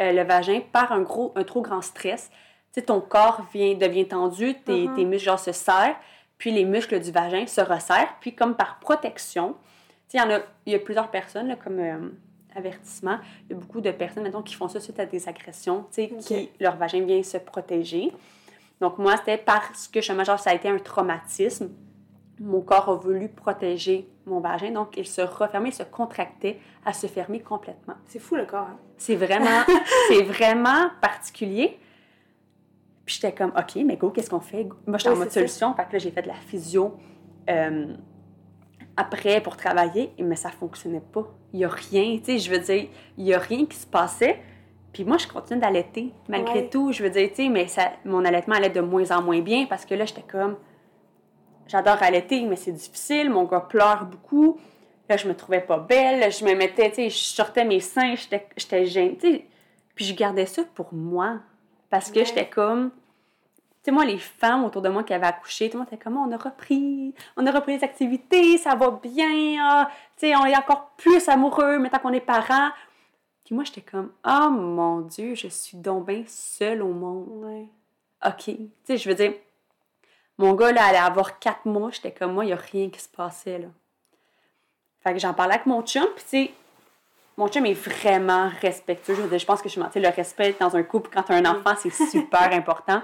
Euh, le vagin, par un, gros, un trop grand stress, tu sais, ton corps vient, devient tendu, tes, Mhm. tes muscles genre, se serrent, puis les muscles du vagin se resserrent, puis comme par protection, tu sais, il y en a, y a plusieurs personnes, là, comme euh, avertissement, il y a beaucoup de personnes, mettons, qui font ça suite à des agressions, tu sais, qui, leur vagin vient se protéger. Donc moi, c'était parce que, justement, genre, ça a été un traumatisme, mon corps a voulu protéger mon vagin, donc il se refermait, il se contractait à se fermer complètement. C'est fou, le corps. hein. C'est vraiment, [LAUGHS] c'est vraiment particulier. Puis j'étais comme, OK, mais go, qu'est-ce qu'on fait? Moi, j'étais Oui, en mode solution. Fait que là, j'ai fait de la physio euh, après pour travailler, mais ça fonctionnait pas. Il y a rien, tu sais, je veux dire, il y a rien qui se passait. Puis moi, je continue d'allaiter, malgré Ouais. tout. Je veux dire, tu sais, mais ça, mon allaitement allait de moins en moins bien parce que là, j'étais comme, j'adore allaiter, mais c'est difficile. Mon gars pleure beaucoup. Là, je me trouvais pas belle. Je me mettais, tu sais, je sortais mes seins, j'étais j'étais gênée, tu sais. Puis je gardais ça pour moi. Parce que Ouais. j'étais comme. Tu sais, moi, les femmes autour de moi qui avaient accouché, tout le monde était comme, on a repris, on a repris les activités, ça va bien, ah, tu sais, on est encore plus amoureux maintenant qu'on est parents. Puis moi, j'étais comme, oh mon Dieu, je suis donc bien seule au monde. Ouais. OK. Tu sais, je veux dire, mon gars, là, allait avoir quatre mois. J'étais comme, moi, il n'y a rien qui se passait, là. Fait que j'en parlais avec mon chum, puis tu sais, mon chum est vraiment respectueux. Je veux dire, je pense que je mentais, le respect dans un couple, quand tu as un enfant, c'est super [LAUGHS] important.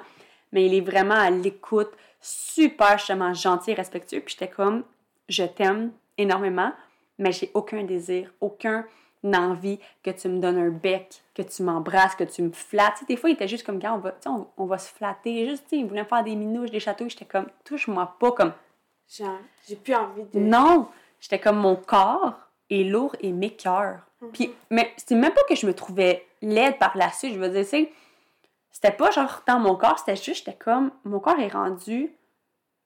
Mais il est vraiment à l'écoute, super, justement, gentil et respectueux. Puis j'étais comme, je t'aime énormément, mais j'ai aucun désir, aucun envie que tu me donnes un bec, que tu m'embrasses, que tu me flattes. Tu sais, des fois, il était juste comme, gars, on va, on, on va se flatter. Juste, il voulait me faire des minouches, des chatouilles. J'étais comme, touche-moi pas comme, Genre, j'ai plus envie de. non! J'étais comme, mon corps est lourd et mes cœurs. Puis, mais c'est même pas que je me trouvais laide par la suite. Je veux dire, tu sais, c'était pas genre dans mon corps, c'était juste, j'étais comme, mon corps est rendu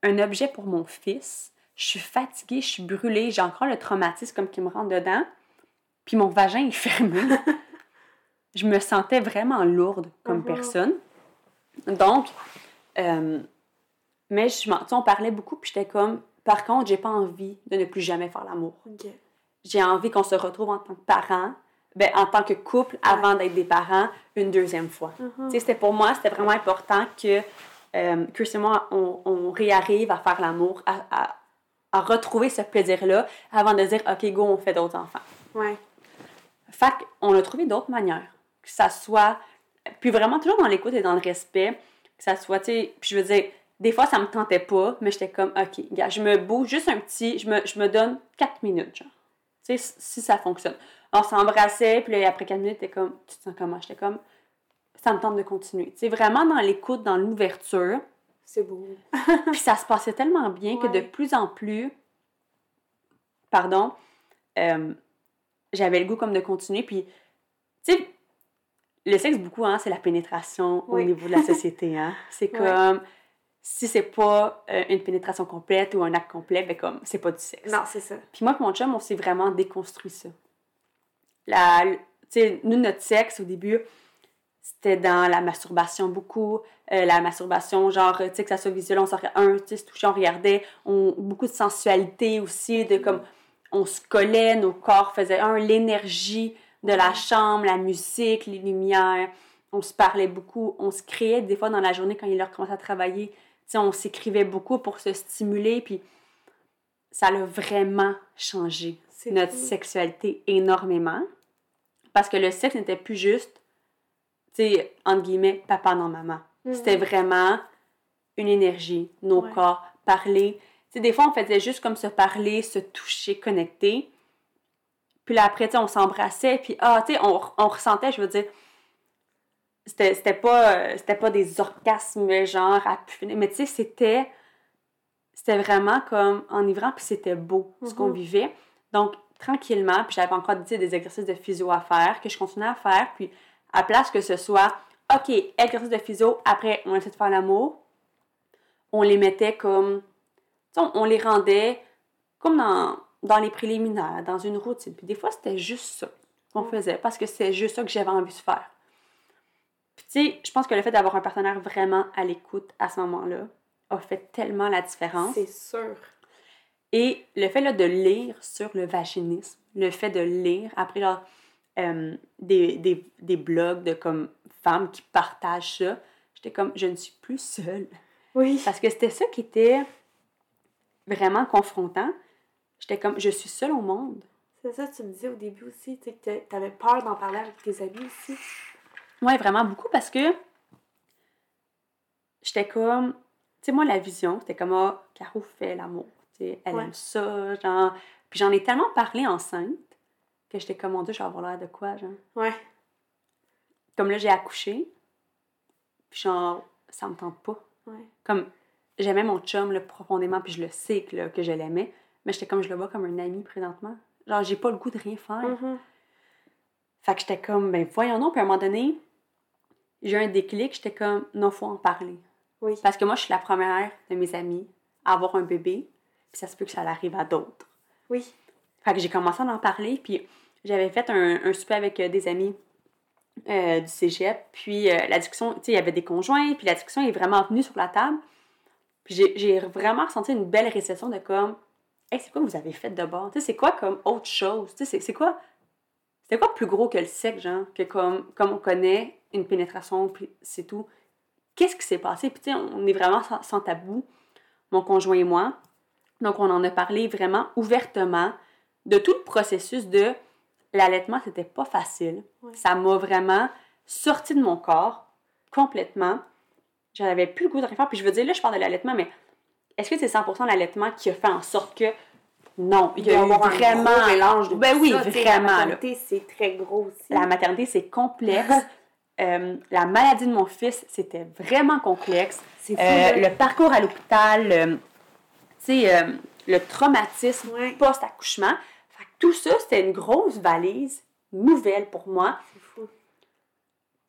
un objet pour mon fils. Je suis fatiguée, je suis brûlée, j'ai encore le traumatisme comme qui me rentre dedans. Puis mon vagin est fermé. [LAUGHS] je me sentais vraiment lourde comme Mhm. personne. Donc, euh, mais je, on parlait beaucoup, puis j'étais comme, par contre, j'ai pas envie de ne plus jamais faire l'amour j'ai envie qu'on se retrouve en tant que parents, ben, en tant que couple, avant d'être des parents, une deuxième fois. Tu sais, c'était pour moi, c'était vraiment important que euh, Chris et moi, on, on réarrive à faire l'amour, à, à- à retrouver ce plaisir-là, avant de dire, OK, go, on fait d'autres enfants. Ouais. Fait qu'on a trouvé d'autres manières. Que ça soit, puis vraiment toujours dans l'écoute et dans le respect, que ça soit, tu sais, puis je veux dire, des fois, ça me tentait pas, mais j'étais comme, OK, gars, je me bouge juste un petit, je me, je me donne quatre minutes, genre. Tu sais, si ça fonctionne. On s'embrassait, puis là, après quatre minutes, t'es comme, tu te sens comment? J'étais comme, ça me tente de continuer. Tu sais, vraiment dans l'écoute, dans l'ouverture, C'est beau. [LAUGHS] puis ça se passait tellement bien que de plus en plus, pardon, euh, j'avais le goût comme de continuer. Puis, tu sais, le sexe, beaucoup, hein, c'est la pénétration Oui. au niveau de la société. Hein. C'est [LAUGHS] comme, si c'est pas euh, une pénétration complète ou un acte complet, ben comme, c'est pas du sexe. Non, c'est ça. Puis moi et mon chum, on s'est vraiment déconstruit ça. La, tu sais, nous, notre sexe, au début, c'était dans la masturbation beaucoup. Euh, la masturbation, genre, tu sais, que ça soit visuel, on s'en un, tu sais, on regardait. On, beaucoup de sensualité aussi, de comme, on se collait, nos corps faisaient un, l'énergie de la chambre, la musique, les lumières. On se parlait beaucoup, on se créait des fois dans la journée quand il leur commençait à travailler on s'écrivait beaucoup pour se stimuler, puis ça a vraiment changé notre sexualité énormément. Parce que le sexe n'était plus juste, tu sais, entre guillemets, papa, non, maman. Mhm. C'était vraiment une énergie, nos corps, parler. Sais, des fois, on faisait juste comme se parler, se toucher, connecter. Puis là, après, tu sais, on s'embrassait, puis ah, tu sais, on, on ressentait, je veux dire, c'était pas c'était pas des orgasmes genre à mais tu sais c'était c'était vraiment comme enivrant puis c'était beau ce qu'on mm-hmm. vivait donc tranquillement puis j'avais encore des exercices de physio à faire que je continuais à faire puis à place que ce soit ok exercice de physio après on essaie de faire l'amour on les mettait comme on les rendait comme dans, dans les préliminaires dans une routine puis des fois c'était juste ça qu'on mm. faisait parce que c'est juste ça que j'avais envie de faire puis tu sais, je pense que le fait d'avoir un partenaire vraiment à l'écoute à ce moment-là a fait tellement la différence. C'est sûr. Et le fait là, de lire sur le vaginisme, le fait de lire après genre, euh, des, des, des, blogs de comme femmes qui partagent ça, j'étais comme je ne suis plus seule. Oui. Parce que c'était ça qui était vraiment confrontant. J'étais comme je suis seule au monde. C'est ça, tu me disais au début aussi, tu avais peur d'en parler avec tes amis aussi. Ouais, vraiment beaucoup parce que j'étais comme. Tu sais, moi, la vision, c'était comme, ah, Caro fait l'amour. Tu sais, elle aime ça, genre. Puis j'en ai tellement parlé enceinte que j'étais comme, mon Dieu, je vais avoir l'air de quoi, genre. Ouais. Comme là, j'ai accouché. Puis genre, ça me tente pas. Ouais. Comme, j'aimais mon chum là, profondément, puis je le sais que, que je l'aimais. Mais j'étais comme, je le vois comme un ami présentement. Genre, j'ai pas le goût de rien faire. Mm-hmm. Fait que j'étais comme, ben voyons non. Puis à un moment donné, j'ai un déclic, j'étais comme, non, faut en parler. Oui. Parce que moi, je suis la première de mes amies à avoir un bébé, puis ça se peut que ça arrive à d'autres. Oui. Fait que j'ai commencé à en parler, puis j'avais fait un, un souper avec euh, des amis euh, du cégep, puis euh, la discussion, tu sais, il y avait des conjoints, puis la discussion est vraiment venue sur la table. Puis j'ai vraiment ressenti une belle récession de comme, hey, c'est quoi que vous avez fait de bord? Tu sais, c'est quoi comme autre chose? Tu sais, c'est quoi c'était quoi plus gros que le sexe, genre, que comme, comme on connaît une pénétration, puis c'est tout. Qu'est-ce qui s'est passé? Puis tu sais, on est vraiment sans, tabou, mon conjoint et moi. Donc, on en a parlé vraiment ouvertement de tout le processus de l'allaitement, c'était pas facile. Ça m'a vraiment sorti de mon corps complètement. J'avais plus le goût de rien faire. Puis je veux dire, là, je parle de l'allaitement, mais est-ce que c'est 100% l'allaitement qui a fait en sorte que non, il y a eu vraiment un mélange de ben oui, vraiment. La maternité, c'est très gros aussi. La maternité, c'est complexe. [LAUGHS] Euh, la maladie de mon fils, c'était vraiment complexe. Euh, le parcours à l'hôpital, euh, le traumatisme post-accouchement. Tout ça, c'était une grosse valise nouvelle pour moi.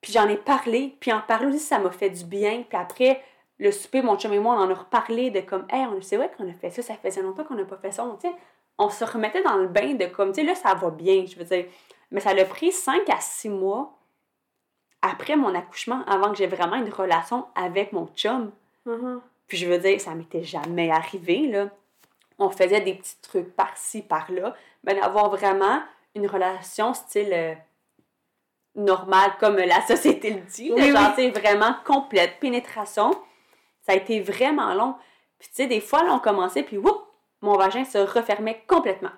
Puis j'en ai parlé. Puis en parler aussi, ça m'a fait du bien. Puis après, le souper, mon chum et moi, on en a reparlé de comme, hey, c'est vrai qu'on a fait ça, ça faisait longtemps qu'on n'a pas fait ça. On, on se remettait dans le bain de comme, tu sais, là, ça va bien, je veux dire. Mais ça a pris 5 à 6 mois après mon accouchement avant que j'ai vraiment une relation avec mon chum. Mm-hmm. Puis je veux dire, ça m'était jamais arrivé, là. On faisait des petits trucs par-ci, par-là. Mais d'avoir vraiment une relation style euh, normale, comme la société le dit, oui, genre, vraiment complète, pénétration ça a été vraiment long. Puis tu sais, des fois, là, on commençait, puis whoop, mon vagin se refermait complètement.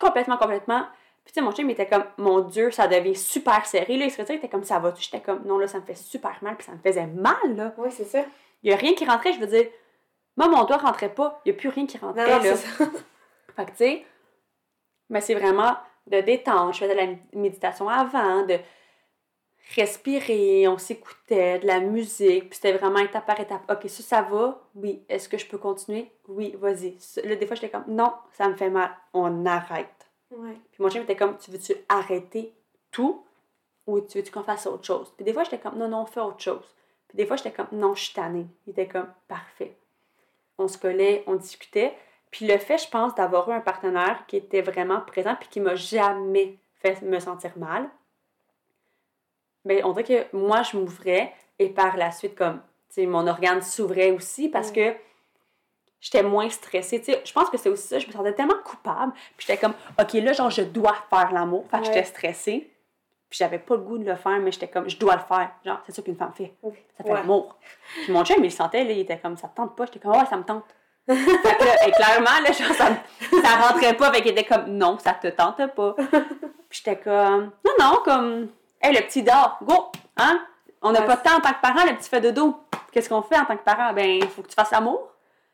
Complètement, complètement. Puis tu sais, mon chien était comme, mon Dieu, ça devient super serré. Là, il se il était comme, ça va. J'étais comme, non, là, ça me fait super mal, puis ça me faisait mal, là. Oui, c'est ça. Il n'y a rien qui rentrait, je veux dire. Moi, mon doigt rentrait pas. Il n'y a plus rien qui rentrait, non, là. Ça. [LAUGHS] fait que tu sais, mais c'est vraiment de détendre. Je faisais de la méditation avant, de respirer, on s'écoutait, de la musique, puis c'était vraiment étape par étape. OK, ça, ça va? Oui. Est-ce que je peux continuer? Oui, vas-y. Là, des fois, j'étais comme, non, ça me fait mal. On arrête. Ouais. Puis mon chien était comme, tu veux-tu arrêter tout ou tu veux-tu qu'on fasse autre chose? Puis des fois, j'étais comme, non, non, on fait autre chose. Puis des fois, j'étais comme, non, je suis tannée. Il était comme, parfait. on se collait, on discutait. Puis le fait, je pense, d'avoir eu un partenaire qui était vraiment présent puis qui m'a jamais fait me sentir mal, ben, on dirait que moi, je m'ouvrais et par la suite, comme, tu sais, mon organe s'ouvrait aussi parce que j'étais moins stressée. Tu sais, je pense que c'est aussi ça, je me sentais tellement coupable. Puis j'étais comme, OK, là, genre, je dois faire l'amour. Fait que j'étais stressée. Puis j'avais pas le goût de le faire, mais j'étais comme, je dois le faire. Genre, c'est ça qu'une femme fait. Ça fait l'amour. Puis mon chum, il le sentait, là, il était comme, ça te tente pas? J'étais comme, ouais, ça me tente. [LAUGHS] fait que là, et clairement, là, genre, ça, ça rentrait pas. Fait qu'il était comme, non, ça te tente pas. [LAUGHS] Puis j'étais comme, non, non, comme, hey, le petit dort, go, hein? On n'a pas de temps en tant que parent, le petit fait de dos. Qu'est-ce qu'on fait en tant que parent? Ben, il faut que tu fasses l'amour.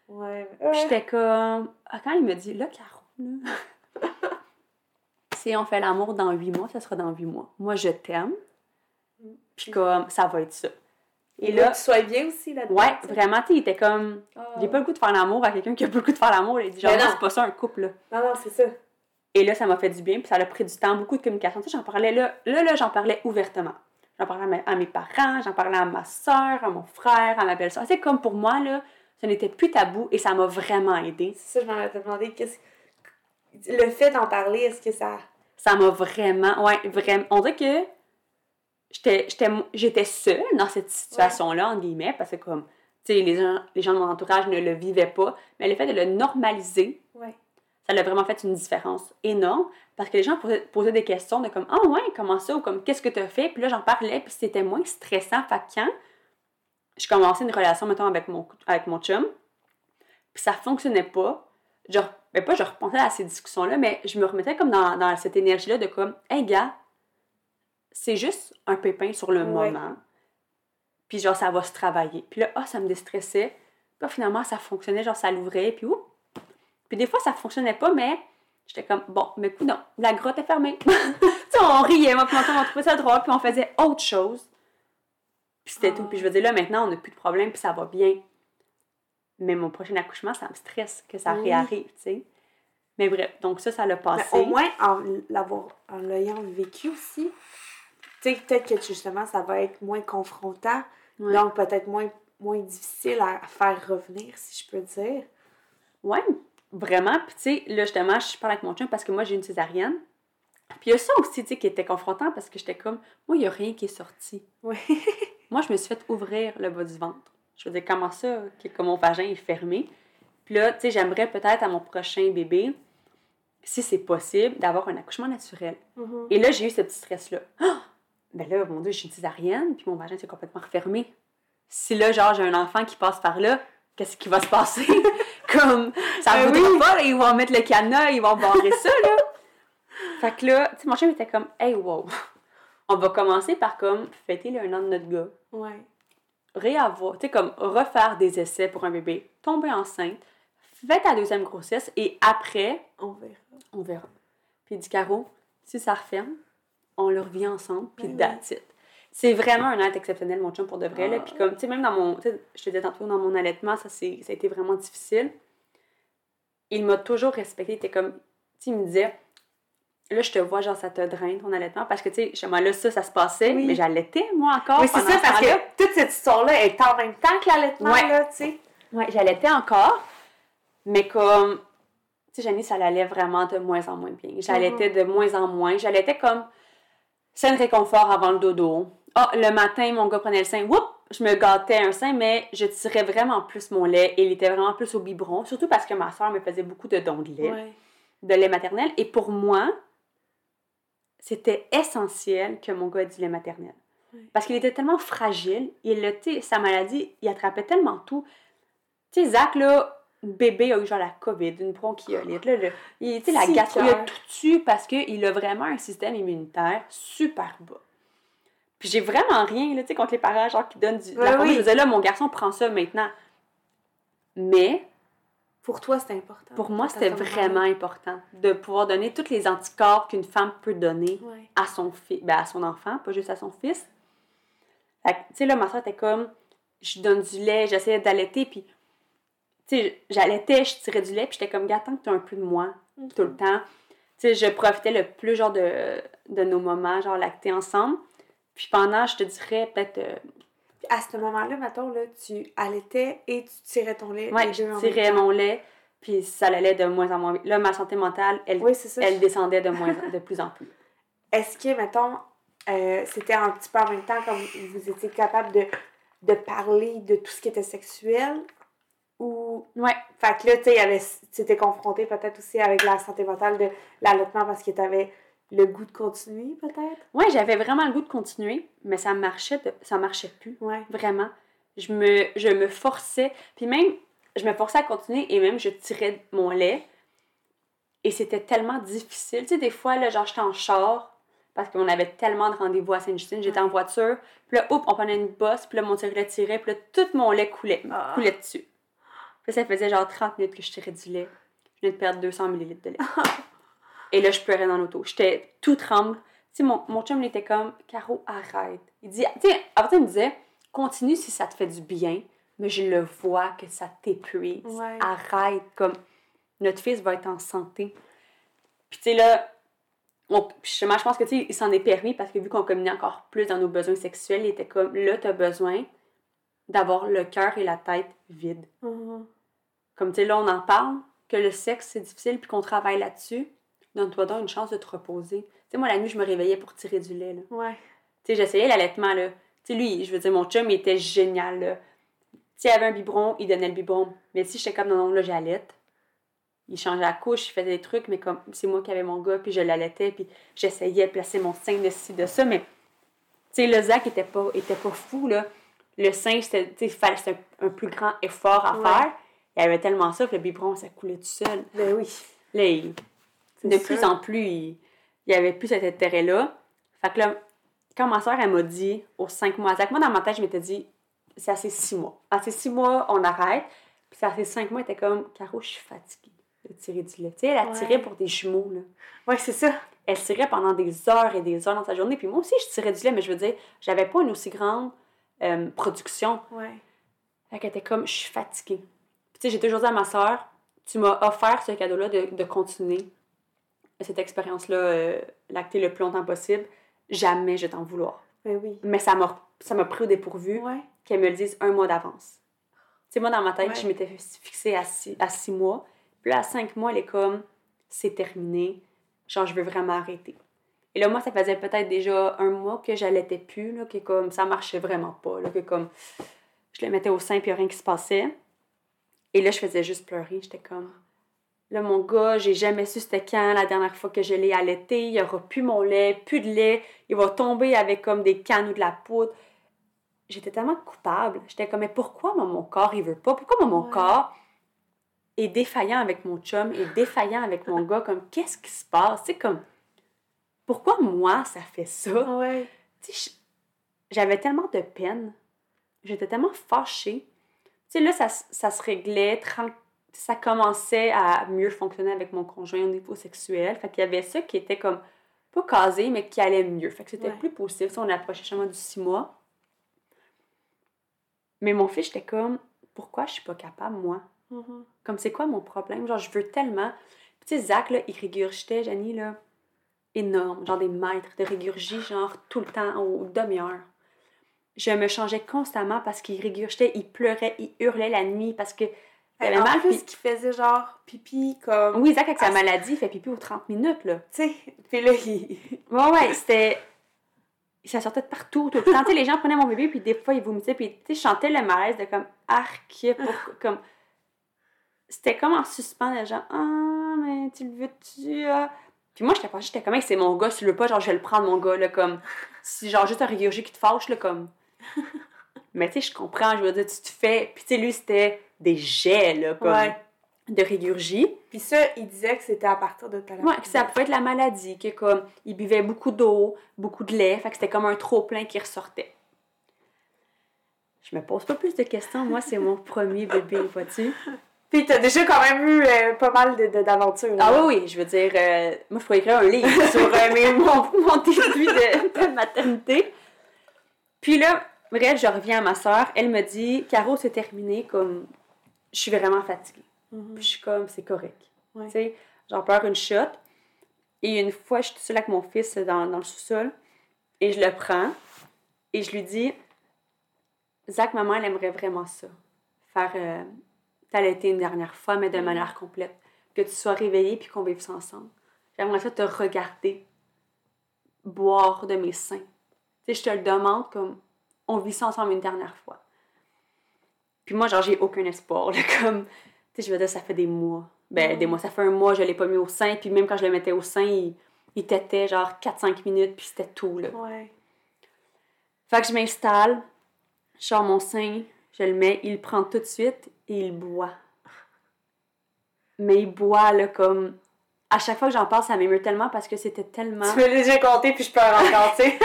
Ouais. Puis j'étais comme, ah, quand il me dit, là, Caro, là, [LAUGHS] si on fait l'amour dans huit mois, ça sera dans huit mois. Moi, je t'aime. Puis comme, ça va être ça. Et, là, tu sois bien aussi là-dedans. Ouais, vraiment, tu sais, il était comme, j'ai pas le goût de faire l'amour à quelqu'un qui a pas le goût de faire l'amour. Il dit, genre, Mais non. c'est pas ça un couple, là. Non, non, c'est ça. Et là, ça m'a fait du bien, puis ça a pris du temps, beaucoup de communication. Tu sais, j'en parlais là, là, là j'en parlais ouvertement. J'en parlais à mes, à mes parents, j'en parlais à ma soeur, à mon frère, à ma belle-soeur. C'est comme pour moi, là, ce n'était plus tabou et ça m'a vraiment aidé. C'est ça, je m'en avais demandé. Qu'est-ce... Le fait d'en parler, est-ce que ça. Ça m'a vraiment, ouais, vraiment. On dirait que j'étais, j'étais, j'étais seule dans cette situation-là, entre guillemets, parce que comme, tu sais, les gens, les gens de mon entourage ne le vivaient pas, mais le fait de le normaliser. Ça a vraiment fait une différence énorme parce que les gens posaient, posaient des questions de comme ah ouais comment ça ou comme qu'est-ce que tu as fait puis là j'en parlais puis c'était moins stressant. Fait que quand je commençais une relation mettons avec mon avec mon chum puis ça fonctionnait pas je ben pas je repensais à ces discussions là mais je me remettais comme dans, dans cette énergie là de comme hey gars c'est juste un pépin sur le Ouais. moment puis genre ça va se travailler. Puis là ah ça me déstressait. Puis là, finalement ça fonctionnait genre ça l'ouvrait puis oups puis des fois, ça fonctionnait pas, mais j'étais comme, bon, mais non, la grotte est fermée. [LAUGHS] tu sais, on riait, moi, puis on trouvait ça drôle, puis on faisait autre chose. Puis c'était tout. Puis je veux dire, là, maintenant, on n'a plus de problème, puis ça va bien. Mais mon prochain accouchement, ça me stresse que ça Oui. réarrive, tu sais. Mais bref, donc ça, ça l'a Mais passé. au moins, en, l'avoir, en l'ayant vécu aussi, tu sais, peut-être que justement, ça va être moins confrontant, Ouais. donc peut-être moins, moins difficile à faire revenir, si je peux dire. Ouais, vraiment. Puis, tu sais, là, justement, je parle avec mon chum parce que moi, j'ai une césarienne. Puis, il y a ça aussi, tu sais, qui était confrontant parce que j'étais comme, moi, il n'y a rien qui est sorti. Oui. [LAUGHS] Moi, je me suis fait ouvrir le bas du ventre. Je veux dire, comment ça, que, mon vagin est fermé? Puis là, tu sais, j'aimerais peut-être à mon prochain bébé, si c'est possible, d'avoir un accouchement naturel. Mhm. Et là, j'ai eu ce petit stress-là. Ah! Ben là, mon Dieu, j'ai une césarienne, puis mon vagin s'est complètement refermé. Si là, genre, j'ai un enfant qui passe par là, qu'est-ce qui va se passer? [LAUGHS] Comme, ça Ben voudra oui. pas, là, ils vont mettre le cadenas, ils vont barrer ça, là. [LAUGHS] Fait que là, tu sais, mon chum était comme, hey, wow, on va commencer par comme fêter le un an de notre gars Ouais. réavoir, tu sais, comme refaire des essais pour un bébé, tomber enceinte, fais ta deuxième grossesse et après, On verra. on verra. Puis il dit, Caro, si ça referme, on le revient ensemble, puis Ben oui. that's it. C'est vraiment un acte exceptionnel, mon chum, pour de vrai. là. Ah. Puis comme, tu sais, même dans mon, tu sais, je te disais tantôt, dans mon allaitement, ça, ça a été vraiment difficile. Il m'a toujours respecté. Il était comme, tu sais, il me disait, là, je te vois, genre, ça te draine ton allaitement. Parce que, tu sais, moi, là, ça, ça se passait, Oui. mais j'allaitais, moi, encore. Oui, c'est ça, ce parce que toute cette histoire-là est en même temps que l'allaitement, Ouais. là, tu sais. Ouais, j'allaitais encore, mais comme, tu sais, Janice, ça allait vraiment de moins en moins bien. J'allaitais de moins en moins. J'allaitais comme, c'est un réconfort avant le dodo. Ah, le matin, mon gars prenait le sein, whoop, je me gâtais un sein, mais je tirais vraiment plus mon lait et il était vraiment plus au biberon, surtout parce que ma soeur me faisait beaucoup de dons de lait, Ouais. de lait maternel. Et pour moi, c'était essentiel que mon gars ait du lait maternel. Ouais. Parce qu'il était tellement fragile, il sais, sa maladie, il attrapait tellement tout. Tu sais, Zach, là, bébé a eu genre la COVID, une bronchiolite, là, le- il, la gastro, il a tout eu parce qu'il a vraiment un système immunitaire super bas. Puis j'ai vraiment rien, là, tu sais, contre les parents, genre, qui donnent du, de la oui. Je disais, là, mon garçon prend ça maintenant. Mais Pour toi, c'était important. pour moi, Ta c'était vraiment important de pouvoir donner tous les anticorps qu'une femme peut donner à son fils, ben à son enfant, pas juste à son fils. Tu sais, là, ma soeur était comme, je donne du lait, j'essayais d'allaiter, puis, tu sais, j'allaitais, je tirais du lait, puis j'étais comme, gars, tant que tu as un peu de moi, tout le temps. Tu sais, je profitais le plus, genre, de, de nos moments, genre, lactés ensemble. Puis pendant, je te dirais, peut-être euh, à ce moment-là, mettons, là, tu allaitais et tu tirais ton lait. Les je tirais mon lait, puis ça allait de moins en moins. Là, ma santé mentale, elle, Oui, ça. elle descendait de, moins, de plus en plus. Est-ce que, mettons, euh, c'était un petit peu en même temps quand vous, étiez capable de, de parler de tout ce qui était sexuel? Ou. Ouais. Fait que là, tu sais, tu étais confronté peut-être aussi avec la santé mentale de l'allaitement parce que tu avais le goût de continuer, peut-être? Ouais, j'avais vraiment le goût de continuer, mais ça marchait, de- ça marchait plus. Ouais. Vraiment. Je me, je me forçais. Puis même, je me forçais à continuer et même je tirais mon lait. Et c'était tellement difficile. Tu sais, des fois, là, genre, j'étais en char parce qu'on avait tellement de rendez-vous à Sainte-Justine. J'étais en voiture. Puis là, hop, on prenait une bosse. Puis là, mon tire-lait tirait. Puis là, tout mon lait coulait, Ah. coulait dessus. Puis ça faisait genre 30 minutes que je tirais du lait. Je venais de perdre 200 ml de lait. [LAUGHS] et là, je pleurais dans l'auto. J'étais tout tremble. Tu sais, mon, mon chum, il était comme, Caro, arrête. Il dit, tu sais, en fait, il me disait, continue si ça te fait du bien, mais je le vois que ça t'épuise. Ouais. Arrête. Comme, notre fils va être en santé. Puis, tu sais, là, on, justement, je pense que, tu sais, il s'en est permis parce que vu qu'on communique encore plus dans nos besoins sexuels, il était comme, là, t'as besoin d'avoir le cœur et la tête vides. Mhm. Comme, tu sais, là, on en parle, que le sexe, c'est difficile, puis qu'on travaille là-dessus. Donne-toi donc une chance de te reposer. Tu sais, moi, la nuit, je me réveillais pour tirer du lait, là. Ouais. Tu sais, j'essayais l'allaitement, là. Tu sais, lui, je veux dire, mon chum, il était génial, là. S'il avait un biberon, il donnait le biberon. Mais si j'étais comme, non, non, là, j'allaite. Il changeait la couche, il faisait des trucs, mais comme, c'est moi qui avais mon gars, puis je l'allaitais, puis j'essayais de placer mon sein de ci, de ça, mais, tu sais, le Zach était pas, était pas fou, là. Le sein, c'était, un, un plus grand effort à Ouais. faire. Il y avait tellement ça que le biberon, ça coulait tout seul. Ben oui. Là, il- de sûr. plus en plus, il n'y avait plus cet intérêt-là. Fait que là, quand ma soeur, elle m'a dit, aux cinq mois, moi, dans ma tête, je m'étais dit, c'est assez six mois. À ces six mois, on arrête. Puis c'est ces cinq mois, elle était comme, Caro, je suis fatiguée de tirer du lait. Tu sais, elle a Ouais. tiré pour des jumeaux, là. Ouais, c'est ça. Elle tirait pendant des heures et des heures dans sa journée. Puis moi aussi, je tirais du lait, mais je veux dire, j'avais pas une aussi grande euh, production. Ouais. Fait qu'elle était comme, je suis fatiguée. Puis tu sais, j'ai toujours dit à ma soeur, tu m'as offert ce cadeau-là de, de continuer cette expérience-là, euh, lactée le plus longtemps possible. Jamais je vais t'en vouloir. Ben oui. Mais ça m'a, ça m'a pris au dépourvu Ouais. qu'elle me le dise un mois d'avance. Tu sais, moi, dans ma tête, Ouais. je m'étais fixée à six, à six mois. Puis là, à cinq mois, elle est comme, c'est terminé. Genre, je veux vraiment arrêter. Et là, moi, ça faisait peut-être déjà un mois que j'allaitais plus, là, que comme ça marchait vraiment pas, là, que comme je le mettais au sein puis rien qui se passait. Et là, je faisais juste pleurer. J'étais comme, là, mon gars, j'ai jamais su c'était quand la dernière fois que je l'ai allaité. Il y aura plus mon lait, plus de lait. Il va tomber avec comme des cannes ou de la poudre. J'étais tellement coupable. J'étais comme, mais pourquoi moi, mon corps, il veut pas? Pourquoi moi, mon Ouais. corps est défaillant avec mon chum, est défaillant avec mon gars? Comme, qu'est-ce qui se passe? C'est comme, pourquoi moi, ça fait ça? Ouais. J'avais tellement de peine. J'étais tellement fâchée. Tu sais, là, ça, se réglait. tran- Ça commençait à mieux fonctionner avec mon conjoint au niveau sexuel. Fait qu'il y avait ça qui était comme, pas casé, mais qui allait mieux. Fait que c'était Ouais. plus. Tu sais, on approchait justement du six mois. Mais mon fils, j'étais comme, pourquoi je suis pas capable, moi? Mhm. Comme, c'est quoi mon problème? Genre, je veux tellement. Puis, tu sais, Zach, là, il régurgitait, Janie, là, énorme. Genre des mètres de régurgie, genre, tout le temps, aux demi-heures. Je me changeais constamment parce qu'il régurgitait, il pleurait, il hurlait la nuit parce que. Il avait mal. plus, qu'il faisait genre pipi comme. Oui, Zach, avec sa Ah, maladie, il fait pipi aux 30 minutes, là. Tu sais. Puis là, il. Ouais, ouais, c'était. Ça sortait de partout, tout le temps. Les gens prenaient mon bébé, puis des fois, ils vomissaient, puis tu sais, je chantais le malaise de comme arc, pour- comme. C'était comme en suspens, de genre, ah, mais tu le veux-tu, ah? Puis moi, j'étais pas, j'étais comme, c'est mon gars, si tu le veux pas, genre, je vais le prendre, mon gars, là, comme. Si, genre, juste un régurgie qui te fâche, là, comme. Mais tu sais, je comprends, je veux dire, tu te fais. Puis tu sais, lui, c'était des jets, là, comme. Ouais. De régurgie. Puis ça, il disait que c'était à partir de ta Ouais, que ça pouvait être la maladie, que comme il buvait beaucoup d'eau, beaucoup de lait, fait que c'était comme un trop plein qui ressortait. Je me pose pas plus de questions, moi c'est mon premier bébé, vois-tu? Puis t'as déjà quand même eu euh, pas mal de- de- d'aventures. là. Ah oui, oui, je veux dire, euh, moi je pourrais écrire un livre sur euh, mes- mon, mon début de, de maternité. Puis là, bref, je reviens à ma soeur, elle me dit, Caro, c'est terminé, comme, je suis vraiment fatiguée. Mhm. Puis je suis comme, c'est correct. Ouais. Tu sais, j'en pleure une shot. Et une fois, je suis toute seule avec mon fils dans, dans le sous-sol. Et je le prends. Et je lui dis, Zach, maman, elle aimerait vraiment ça. Faire euh, t'allaiter une dernière fois, mais de Mhm. manière complète. Que tu sois réveillée puis qu'on vive ça ensemble. J'aimerais ça te regarder boire de mes seins. Tu sais, je te le demande comme on vit ça ensemble une dernière fois. Puis moi, genre, j'ai aucun espoir. là, [LAUGHS] comme, tu sais, je veux dire, ça fait des mois. Ben, des mois, ça fait un mois, je l'ai pas mis au sein. Puis même quand je le mettais au sein, il, il tétait genre 4-5 minutes, puis c'était tout, là. Ouais. Fait que je m'installe, je sors mon sein, je le mets, il le prend tout de suite et il boit. Mais il boit, là, comme... À chaque fois que j'en parle, ça m'émeut tellement parce que c'était tellement... Tu m'as déjà compté, puis je encore, tu sais.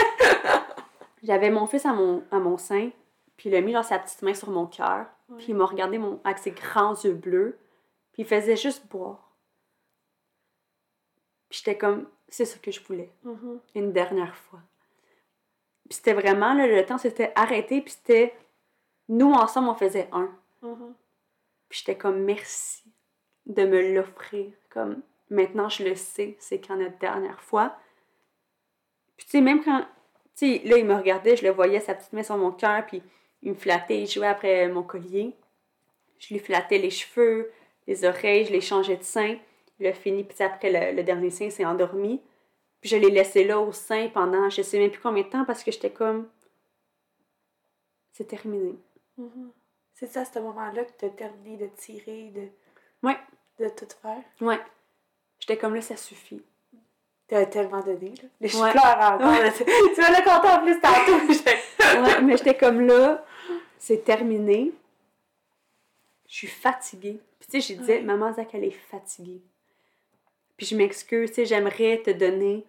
[LAUGHS] J'avais mon fils à mon, à mon sein, puis il a mis genre, sa petite main sur mon cœur. Puis il m'a regardé mon, avec ses grands yeux bleus, puis il faisait juste boire. Puis j'étais comme, c'est ce que je voulais, Mhm. une dernière fois. Puis c'était vraiment, là, le temps s'était arrêté, puis c'était, nous ensemble, on faisait un. Mhm. Puis j'étais comme, merci de me l'offrir. Comme, maintenant, je le sais, c'est quand notre dernière fois. Puis tu sais, même quand, tu sais, là, il me regardait, je le voyais, sa petite main sur mon cœur, puis il me flattait, il jouait après mon collier. Je lui flattais les cheveux, les oreilles, je les changeais de sein. Il a fini, puis après, le, le dernier sein s'est endormi. Puis je l'ai laissé là au sein pendant je sais même plus combien de temps parce que j'étais comme. C'est terminé. Mhm. C'est ça, à ce moment-là que tu as terminé de tirer, de, Ouais. de tout faire? Ouais. J'étais comme là, ça suffit. T'as tellement donné, là. Je Ouais. pleure encore. Tu me l'as compté en plus tantôt. [LAUGHS] Ouais, mais j'étais comme là, c'est terminé. Je suis fatiguée. Puis tu sais, j'ai dit, Ouais. maman Zach, elle est fatiguée. Puis je m'excuse, tu sais, j'aimerais te donner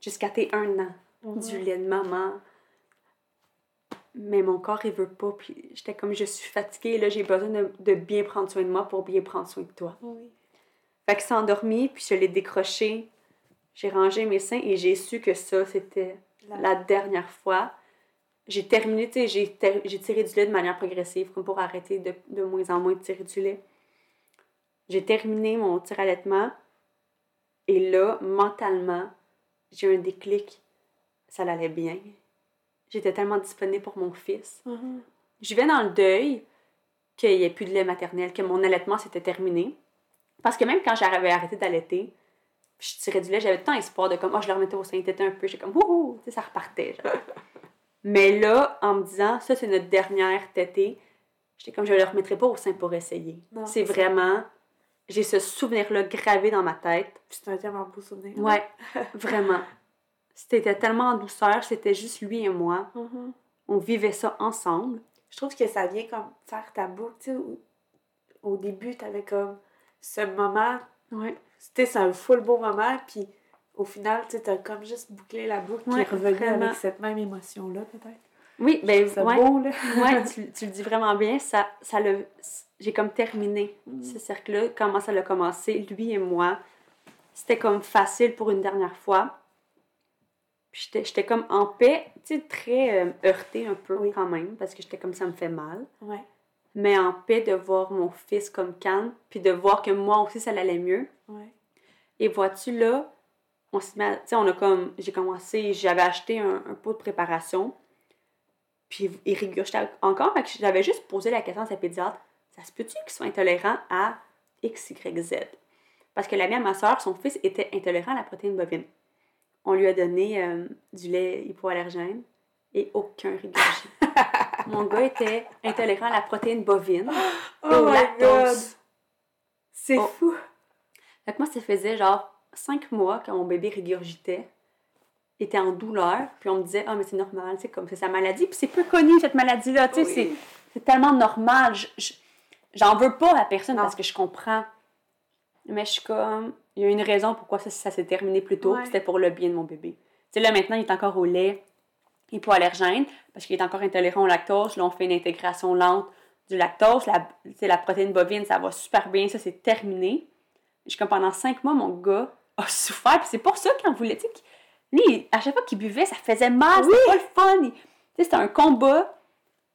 jusqu'à tes un an du lait de maman. Mais mon corps, il veut pas. Puis j'étais comme, je suis fatiguée, là, j'ai besoin de, de bien prendre soin de moi pour bien prendre soin de toi. Oui. Fait que s'est endormi, puis je l'ai décroché. J'ai rangé mes seins et j'ai su que ça, c'était La- la dernière fois. J'ai terminé, tu sais, j'ai ter- j'ai tiré du lait de manière progressive, comme pour arrêter de, de moins en moins de tirer du lait. J'ai terminé mon tir allaitement. Et là, mentalement, j'ai eu un déclic. Ça allait bien. J'étais tellement disponible pour mon fils. Mhm. Je vais dans le deuil qu'il n'y ait plus de lait maternel, que mon allaitement s'était terminé. Parce que même quand j'avais arrêté d'allaiter, je tirais du lait, j'avais tant espoir de comme, oh, je le remettais au sein, il était un peu, j'étais comme, wouhou, tu sais, ça repartait. genre. [LAUGHS] Mais là, en me disant, ça, c'est notre dernière tétée, j'étais comme, je ne le remettrai pas au sein pour essayer. C'est vraiment, j'ai ce souvenir-là gravé dans ma tête. C'est un tellement beau souvenir. Ouais, [LAUGHS] vraiment. C'était tellement en douceur, c'était juste lui et moi. Mhm. On vivait ça ensemble. Je trouve que ça vient comme faire ta boucle. Tu sais, au, début, t'avais comme ce moment. Ouais. C'était un full beau moment. Puis au final, tu t'as comme juste bouclé la boucle qui Ouais, est revenue vraiment. avec cette même émotion-là, peut-être. Oui, ben, ouais. beau, là. ouais, [LAUGHS] tu, tu le dis vraiment bien. Ça, ça le, j'ai comme terminé Mm. ce cercle-là. Comment ça a commencé, lui et moi. C'était comme facile pour une dernière fois. Puis j'étais, j'étais comme en paix, tu sais, très euh, heurtée un peu Oui. quand même, parce que j'étais comme ça me fait mal. Ouais. Mais en paix de voir mon fils comme calme, puis de voir que moi aussi ça allait mieux. Ouais. Et vois-tu là, on se met, tu sais, on a comme, j'ai commencé, j'avais acheté un, un pot de préparation, puis il régurgitait encore, fait que j'avais juste posé la question à sa pédiatre, ça se peut-tu qu'il soit intolérant à X, Y, Z? Parce que la mienne, ma soeur, son fils était intolérant à la protéine bovine. On lui a donné euh, du lait hypoallergène et aucun régurgie. [LAUGHS] Mon gars était intolérant à la protéine bovine et Oh au lactose. C'est Oh. fou. Fait que moi, ça faisait genre cinq mois que mon bébé régurgitait, était en douleur, puis on me disait, ah, mais c'est normal, c'est comme c'est sa maladie, puis c'est peu connu cette maladie-là, tu sais, Oui. c'est- tellement normal. Je- je- J'en veux pas à personne Non. parce que je comprends. Mais je suis comme, il y a une raison pourquoi ça, ça s'est terminé plus tôt, Ouais. puis c'était pour le bien de mon bébé. Tu sais, là, maintenant, il est encore au lait hypoallergène, parce qu'il est encore intolérant au lactose. Là, on fait une intégration lente du lactose. La, la protéine bovine, ça va super bien, ça, c'est terminé. Je suis comme pendant cinq mois, mon gars a souffert. Puis c'est pour ça qu'il en voulait. Tu sais, qu'il- lui, à chaque fois qu'il buvait, ça faisait mal. C'était pas le fun. Il- tu c'était un combat.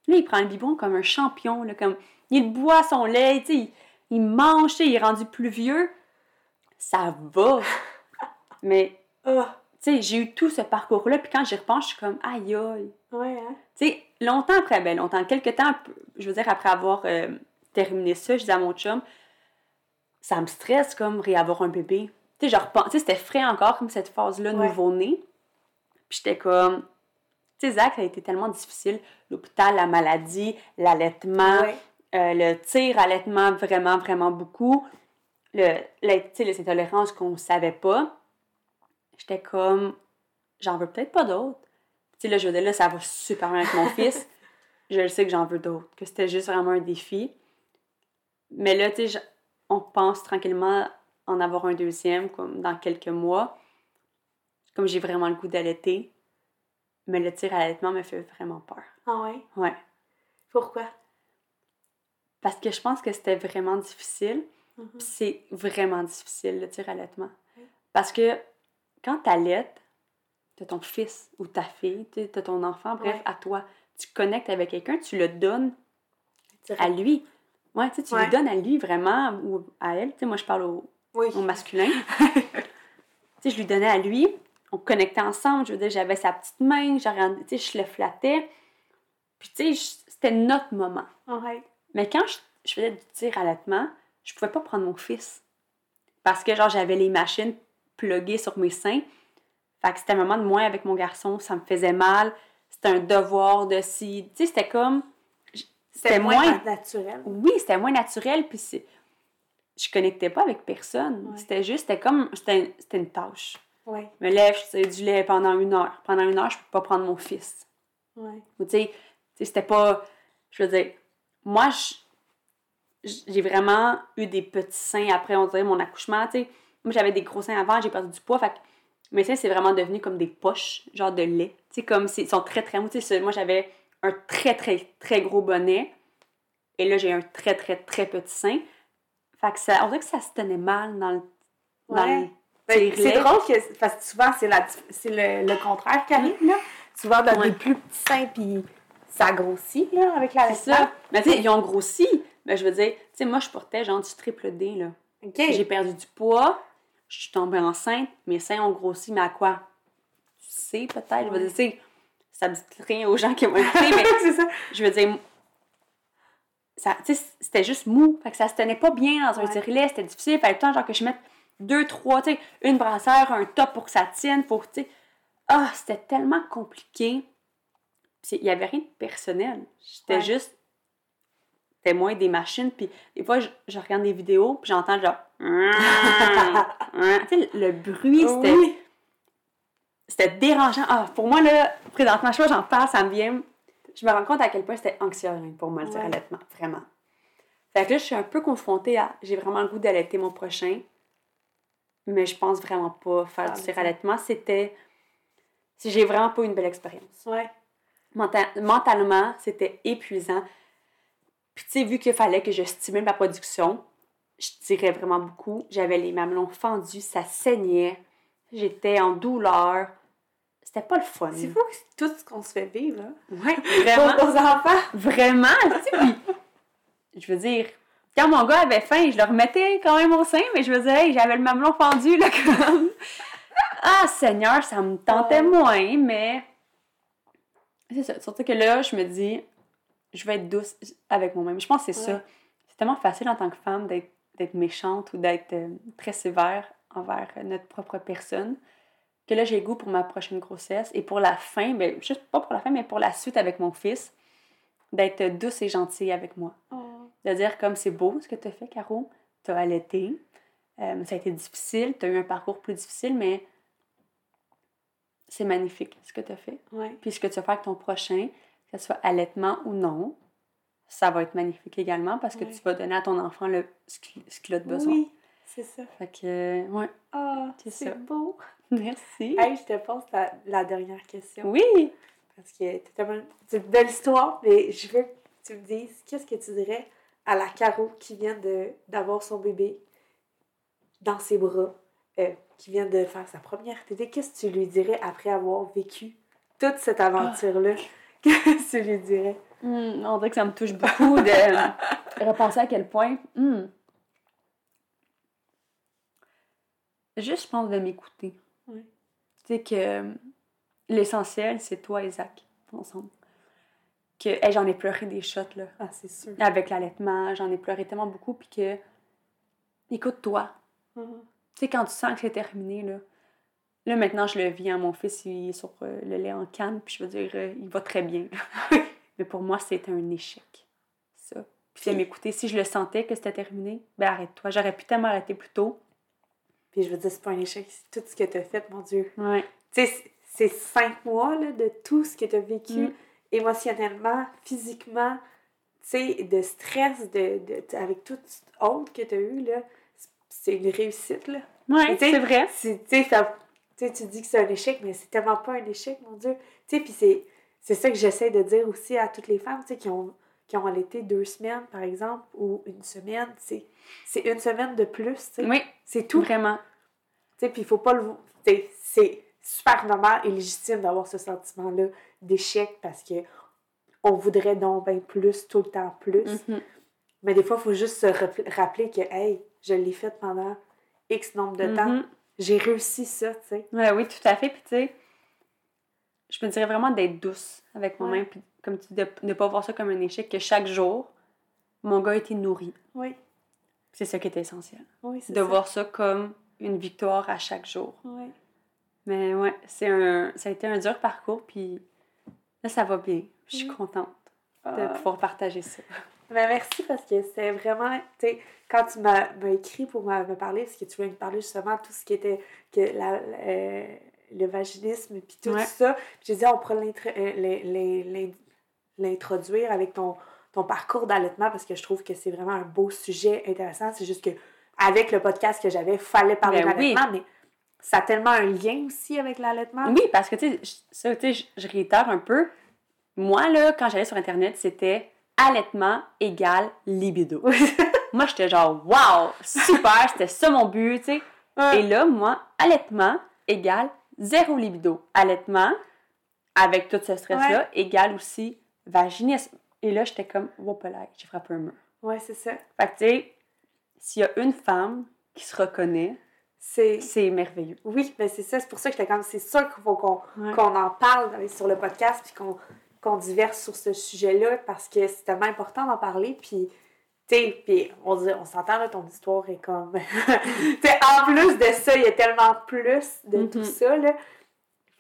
Là, il prend le biberon comme un champion. Là, comme, il boit son lait. tu sais, Il, il mange. tu sais, Il est rendu plus vieux. Ça va. [LAUGHS] Mais, Ah. sais, j'ai eu tout ce parcours-là, puis quand j'y repense, je suis comme, aïe aïe. Ouais, hein? Tu sais, longtemps après, ben longtemps, quelques temps, je veux dire, après avoir euh, terminé ça, je disais à mon chum, ça me stresse comme réavoir un bébé. Tu sais, je c'était frais encore comme cette phase-là, Ouais. nouveau-né. Puis j'étais comme, tu sais, Zach, ça a été tellement difficile. L'hôpital, la maladie, l'allaitement, Ouais. euh, le tir allaitement vraiment, vraiment beaucoup. Le, le- tu sais, les intolérances qu'on ne savait pas. J'étais comme, j'en veux peut-être pas d'autres. Tu sais, là, je veux dire, là, ça va super bien avec mon [LAUGHS] fils. Je sais que j'en veux d'autres, que c'était juste vraiment un défi. Mais là, tu sais, on pense tranquillement en avoir un deuxième, comme dans quelques mois. Comme j'ai vraiment le goût d'allaiter. Mais le tir à l'allaitement me fait vraiment peur. Ah ouais? Ouais. Pourquoi? Parce que je pense que c'était vraiment difficile. Mhm. C'est vraiment difficile, le tir à l'allaitement. Parce que quand tu allaites, tu ton fils ou ta fille, tu as ton enfant, bref, Ouais. à toi. Tu connectes avec quelqu'un, tu le donnes à lui. Ouais, tu lui donnes à lui vraiment ou à elle. Moi, je parle au, Oui. au masculin. [LAUGHS] tu sais, je lui donnais à lui. On connectait ensemble. Je veux dire, j'avais sa petite main, je regardais- tu sais, je le flattais. Puis, tu sais, c'était notre moment. Ouais. Mais quand je, je faisais du tir à l'allaitement, je pouvais pas prendre mon fils. Parce que, genre, j'avais les machines pluguées sur mes seins. Fait que c'était un moment de moins avec mon garçon, ça me faisait mal. C'était un devoir de si. Tu sais, c'était comme. C'était moins, moins- naturel. Oui, c'était moins naturel, puis c'est- je connectais pas avec personne. Ouais. C'était juste, c'était comme. C'était c'était une tâche. Ouais. Je me lève, je du lait pendant une heure. Pendant une heure, je peux pas prendre mon fils. Ouais. Ou tu sais, c'était pas. Je veux dire, moi, je- j'ai vraiment eu des petits seins après, on dirait, mon accouchement, tu sais. Moi, j'avais des gros seins avant, j'ai perdu du poids, fait que mes seins, c'est vraiment devenu comme des poches, genre de lait. Tu sais, comme, ils sont très, très mous. Tu sais, moi, j'avais un très, très, très gros bonnet, et là, j'ai un très, très, très petit sein. Fait que ça, on dirait que ça se tenait mal dans le. Dans Ouais. le Ben, c'est drôle que, parce que souvent, c'est, la, c'est le, le contraire qui arrive, là. Souvent, dans Ouais. des plus petits seins, puis ça grossit, là, avec la C'est ça. Mais tu sais, ils ont grossi. Mais je veux dire, tu sais, moi, je portais genre du triple D, là. OK. J'ai perdu du poids, je suis tombée enceinte, mes seins ont grossi, mais à quoi? Tu sais, peut-être. Je veux dire, tu sais, ça me dit rien aux gens qui vont [LAUGHS] écouter, mais c'est ça. je veux dire, c'était juste mou. Fait que ça se tenait pas bien dans un Ouais. tirelet, c'était difficile. Fallait tout le temps, genre, que je mette deux, trois, tu sais, une brassière, un top pour que ça tienne, pour, tu sais. Ah, c'était tellement compliqué. Il y avait rien de personnel. J'étais Ouais. juste c'était moins des machines. Puis des fois, je, je regarde des vidéos, puis j'entends genre. [LAUGHS] tu sais, le bruit, c'était Oui. c'était dérangeant. Ah, pour moi, là, présentement, je sais pas, j'en parle, ça me vient. Je me rends compte à quel point c'était anxiogène pour moi, le Ouais. allaitement, vraiment. Fait que là, je suis un peu confrontée à. J'ai vraiment le goût d'allaiter mon prochain, mais je pense vraiment pas faire Ah, du mais tir ça- allaitement. C'était. si J'ai vraiment pas une belle expérience. Ouais. Menta- mentalement, c'était épuisant. Puis, tu sais, vu qu'il fallait que je stimule ma production, je tirais vraiment beaucoup. J'avais les mamelons fendus, ça saignait. J'étais en douleur. C'était pas le fun. C'est fou tout ce qu'on se fait vivre, hein. Ouais, [LAUGHS] Pour vraiment. nos enfants. Vraiment, tu sais, puis, je veux dire, quand mon gars avait faim, je le remettais quand même au sein, mais je veux dire, hey, j'avais le mamelon fendu, là, [LAUGHS] comme... Ah, Seigneur, ça me tentait moins, mais... C'est ça, surtout que là, je me dis, je vais être douce avec moi-même. Je pense que c'est Ouais. ça. C'est tellement facile en tant que femme d'être méchante ou d'être euh, très sévère envers notre propre personne que là, j'ai le goût pour ma prochaine grossesse et pour la fin, ben, juste pas pour la fin, mais pour la suite avec mon fils, d'être douce et gentille avec moi. De dire comme c'est beau ce que tu as fait, Caro, tu as allaité, euh, ça a été difficile, tu as eu un parcours plus difficile, mais c'est magnifique ce que tu as fait. Ouais. Puis ce que tu vas faire avec ton prochain, que ce soit allaitement ou non, ça va être magnifique également parce que Ouais. tu vas donner à ton enfant le, ce qu'il a de besoin. Oui, c'est ça. Fait que, ouais, Ah, C'est beau. [LAUGHS] merci. Hey, je te pose la, la dernière question. Oui! Parce que t'es tellement- c'est une belle histoire, mais je veux que tu me dises qu'est-ce que tu dirais à la Caro qui vient de, d'avoir son bébé dans ses bras, euh, qui vient de faire sa première tétée. Qu'est-ce que tu lui dirais après avoir vécu toute cette aventure-là? [LAUGHS] Qu'est-ce que tu lui dirais? Hmm, on dirait que ça me touche beaucoup de [LAUGHS] repenser à quel point. hmm. Juste, je pense, de m'écouter. Sais que l'essentiel, c'est toi et Zach, ensemble. Que, hey, j'en ai pleuré des shots, là. Ah, c'est sûr. Avec l'allaitement, j'en ai pleuré tellement beaucoup, puis que, écoute-toi. Mhm. Tu sais, quand tu sens que c'est terminé, là, là, maintenant, je le vis, hein, mon fils, il est sur euh, le lait en canne, puis je veux dire, euh, il va très bien. [LAUGHS] Mais pour moi, c'était un échec, ça. Puis de m'écouter, si je le sentais que c'était terminé, ben arrête-toi. J'aurais pu tellement arrêter plus tôt. Puis je veux dire, c'est pas un échec, c'est tout ce que t'as fait, mon Dieu. Ouais. Tu sais, c'est- cinq mois là, de tout ce que t'as vécu Mm. émotionnellement, physiquement, tu sais, de stress, de, de, avec tout autre que t'as eu, là. C'est une réussite, là. Tu sais, c'est vrai. Tu sais, tu tu dis que c'est un échec, mais c'est tellement pas un échec, mon Dieu. Tu sais, puis c'est, c'est ça que j'essaie de dire aussi à toutes les femmes, tu sais, qui ont, qui ont allaité deux semaines, par exemple, ou une semaine. C'est, c'est une semaine de plus, tu sais. Oui, C'est tout. vraiment. Tu sais, puis il faut pas le... tu sais, C'est super normal et légitime d'avoir ce sentiment-là d'échec parce que on voudrait donc ben plus, tout le temps plus. Mhm. Mais des fois, il faut juste se rappel- rappeler que, hey, je l'ai fait pendant X nombre de temps. Mhm. J'ai réussi ça, tu sais. Ouais, oui, tout à fait. Puis, tu sais, je me dirais vraiment d'être douce avec moi-même. Ouais. Puis, comme tu dis, de ne pas voir ça comme un échec, que chaque jour, mon gars a été nourri. Oui, C'est ça qui est essentiel. oui, c'est De ça. voir ça comme une victoire à chaque jour. Oui. Mais ouais, c'est un, ça a été un dur parcours. Puis là, ça va bien. Je suis Oui. contente de Ah. pouvoir partager ça. Ben, merci parce que c'est vraiment, tu sais, quand tu m'as m'as écrit pour me, me parler, parce que tu voulais me parler justement de tout ce qui était que la, euh, le vaginisme puis tout Ouais. ça, j'ai dit, on pourrait l'intro- euh, l'in- l'in- l'in- l'introduire avec ton, ton parcours d'allaitement parce que je trouve que c'est vraiment un beau sujet intéressant. C'est juste que avec le podcast que j'avais, fallait parler Ben oui. d'allaitement, mais ça a tellement un lien aussi avec l'allaitement. Oui, parce que, tu sais, je- ça, tu sais, je, réitère un peu. Moi, là, quand j'allais sur Internet, c'était allaitement égale libido. [LAUGHS] moi, j'étais genre, wow, super, c'était ça mon but, tu sais. Ouais. Et là, moi, allaitement égale zéro libido. Allaitement, avec tout ce stress-là, égale aussi vaginisme. Et là, j'étais comme, là, j'ai frappé un mur. Ouais, c'est ça. Fait que, tu sais, s'il y a une femme qui se reconnaît, C'est c'est merveilleux. Oui, mais c'est ça, c'est pour ça que j'étais comme, c'est sûr qu'il faut qu'on Ouais. en parle sur le podcast, puis qu'on qu'on diverse sur ce sujet-là, parce que c'est tellement important d'en parler, puis, tu sais, puis on, on s'entend, là, ton histoire est comme... [LAUGHS] tu sais, en plus de ça, il y a tellement plus de tout Mhm. ça, là.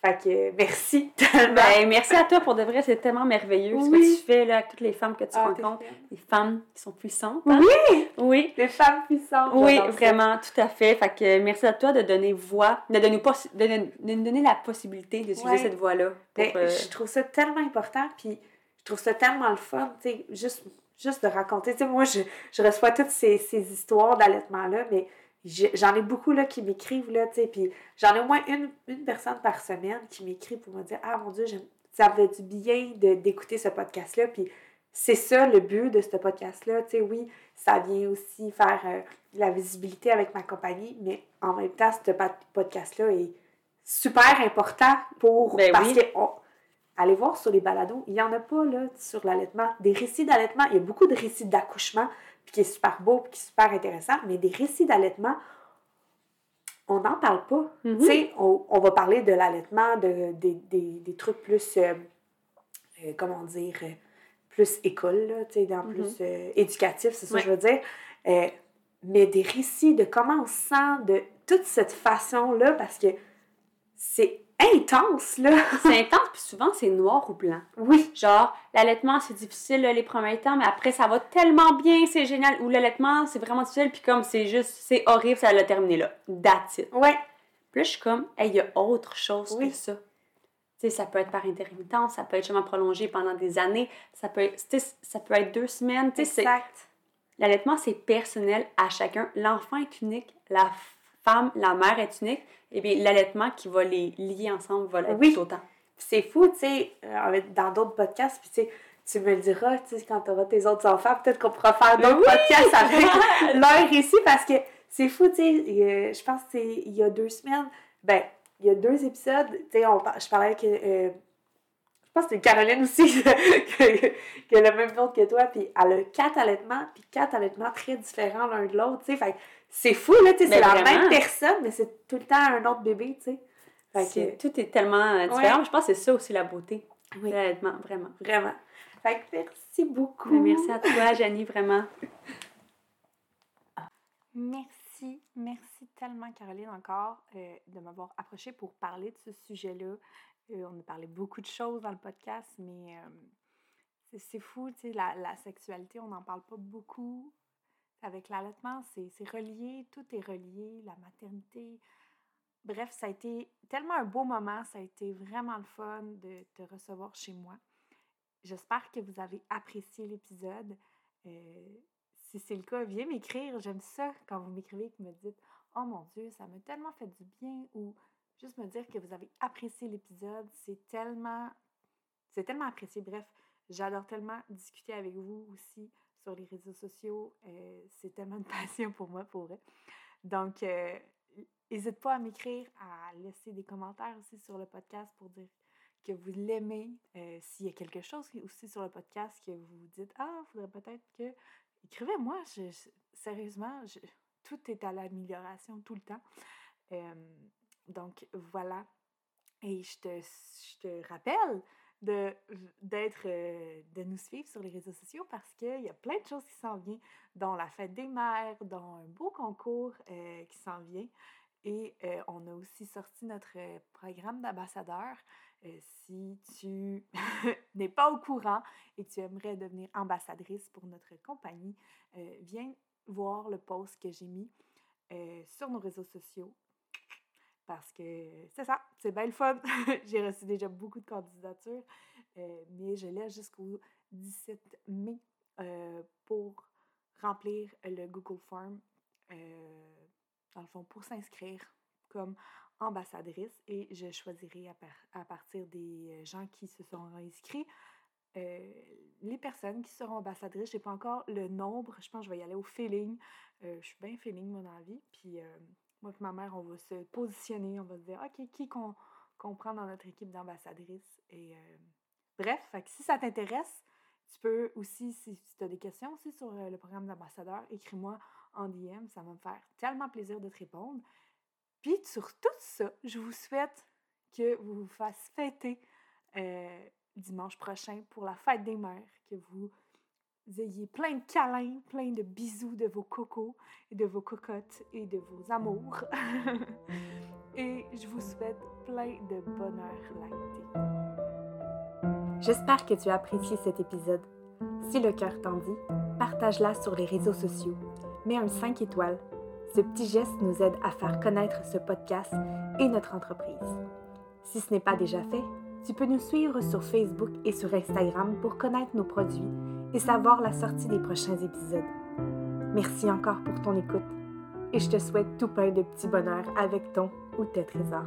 Fait que, merci [LAUGHS] tellement. Ben, merci à toi pour de vrai, c'est tellement merveilleux ce que tu fais là, avec toutes les femmes que tu Ah, rencontres. Les femmes qui sont puissantes. hein? Oui! Oui. Les femmes puissantes. Oui, ça. vraiment, tout à fait. Fait que merci à toi de donner voix, de, possi- de, de- nous donner la possibilité d'utiliser Ouais. cette voix-là. pour, Ben, euh, Je trouve ça tellement important, puis je trouve ça tellement le fun, tu sais, juste, juste de raconter. Tu sais, moi, je, je reçois toutes ces, ces histoires d'allaitement-là, mais j'en ai beaucoup là, qui m'écrivent, là, tu sais, puis j'en ai au moins une, une personne par semaine qui m'écrit pour me dire « Ah, mon Dieu, ça me fait du bien d'écouter ce podcast-là, puis c'est ça le but de ce podcast-là, tu sais, oui, ça vient aussi faire euh, la visibilité avec ma compagnie, mais en même temps, ce pod- podcast-là est super important pour... Ben parce oui. que on- allez voir sur les balados, il n'y en a pas là, sur l'allaitement. Des récits d'allaitement, il y a beaucoup de récits d'accouchement, puis qui est super beau, puis qui est super intéressant, mais des récits d'allaitement, on n'en parle pas. Mhm. Tu sais, on, on va parler de l'allaitement, de, des- des- des trucs plus, euh, euh, comment dire, euh, plus école, là, tu sais, dans Mhm. plus euh, éducatif, c'est ça Ouais. que je veux dire. Mais des récits de comment on se sent de toute cette façon-là, parce que c'est intense, là. [LAUGHS] C'est intense, puis souvent c'est noir ou blanc. Oui, Genre, l'allaitement, c'est difficile là, les premiers temps, mais après, ça va tellement bien, c'est génial. Ou l'allaitement, c'est vraiment difficile, puis comme c'est juste, c'est horrible, ça l'a terminé là. That's it. ouais, Puis là, je suis comme, hey, il y a autre chose Oui. que ça. Tu sais, ça peut être par intermittence, ça peut être justement prolongé pendant des années, ça peut être, ça peut être deux semaines. Tu sais, c'est- exact. l'allaitement, c'est personnel à chacun. L'enfant est unique, la femme, la mère est unique, et bien l'allaitement qui va les lier ensemble va l'être Oui. tout autant. C'est fou, tu sais, euh, dans d'autres podcasts, puis tu sais, tu me le diras, tu sais, quand tu auras tes autres enfants, peut-être qu'on pourra faire d'autres Oui! podcasts avec [LAUGHS] leur récit, parce que c'est fou, tu sais, je pense que c'est il y a deux semaines, ben, il y a deux épisodes, tu sais, je parlais avec, euh, je pense que c'était Caroline aussi, [LAUGHS] qui a le même nom que toi, puis elle a quatre allaitements, puis quatre allaitements très différents l'un de l'autre, tu sais, fait c'est fou, là, tu sais, c'est la vraiment. même personne, mais c'est tout le temps un autre bébé, tu sais. Fait C'est- que tout est tellement euh, différent. Je pense que c'est ça aussi la beauté. Oui. Honnêtement, vraiment. Vraiment. Fait que merci beaucoup. Mais Merci à toi, Janie, vraiment. Merci, merci tellement, Caroline, encore euh, de m'avoir approché pour parler de ce sujet-là. Euh, on a parlé beaucoup de choses dans le podcast, mais euh, c'est- c'est fou, tu sais, la, la sexualité, on n'en parle pas beaucoup. Avec l'allaitement, c'est relié, tout est relié, la maternité. Bref, ça a été tellement un beau moment, ça a été vraiment le fun de te recevoir chez moi. J'espère que vous avez apprécié l'épisode. Euh, si c'est le cas, viens m'écrire. J'aime ça quand vous m'écrivez et que vous me dites Oh mon Dieu, ça m'a tellement fait du bien ou juste me dire que vous avez apprécié l'épisode. C'est tellement, c'est tellement apprécié. Bref, j'adore tellement discuter avec vous aussi sur les réseaux sociaux. Euh, c'est tellement une [LAUGHS] passion pour moi, pour vrai. Donc, euh, n'hésite pas à m'écrire, à laisser des commentaires aussi sur le podcast pour dire que vous l'aimez. Euh, S'il y a quelque chose aussi sur le podcast que vous dites Ah, il faudrait peut-être que écrivez-moi. Je- sérieusement, tout est à l'amélioration tout le temps. Euh, donc voilà. Et je te, je te rappelle de d'être euh, de nous suivre sur les réseaux sociaux parce qu'il y a plein de choses qui s'en viennent, dont la fête des mères, dont un beau concours euh, qui s'en vient. Et euh, on a aussi sorti notre programme d'ambassadeur. Si tu [LAUGHS] n'es pas au courant et tu aimerais devenir ambassadrice pour notre compagnie, viens voir le post que j'ai mis sur nos réseaux sociaux. Parce que c'est ça, c'est bien le fun. [LAUGHS] j'ai reçu déjà beaucoup de candidatures, euh, mais je laisse jusqu'au 17 mai euh, pour remplir le Google Form, euh, dans le fond, pour s'inscrire comme ambassadrice et je choisirai à, par- à partir des gens qui se sont inscrits les personnes qui seront ambassadrices. Je n'ai pas encore le nombre. Je pense que je vais y aller au feeling. Je suis bien feeling, la vie. Puis moi et ma mère, on va se positionner. On va se dire, OK, qui qu'on prend dans notre équipe d'ambassadrices? Et euh, bref, si ça t'intéresse, tu peux aussi, si tu as des questions aussi sur euh, le programme d'ambassadeur, écris-moi en DM. Ça va me faire tellement plaisir de te répondre. Puis sur tout ça, je vous souhaite que vous vous fassiez fêter euh, dimanche prochain pour la fête des mères, que vous ayez plein de câlins, plein de bisous de vos cocos de vos cocottes et de vos amours. [LAUGHS] et je vous souhaite plein de bonheur lacté. J'espère que tu as apprécié cet épisode. Si le cœur t'en dit, partage-la sur les réseaux sociaux. Mets un 5 étoiles. Ce petit geste nous aide à faire connaître ce podcast et notre entreprise. Si ce n'est pas déjà fait, tu peux nous suivre sur Facebook et sur Instagram pour connaître nos produits et savoir la sortie des prochains épisodes. Merci encore pour ton écoute et je te souhaite tout plein de petits bonheurs avec ton ou tes trésors.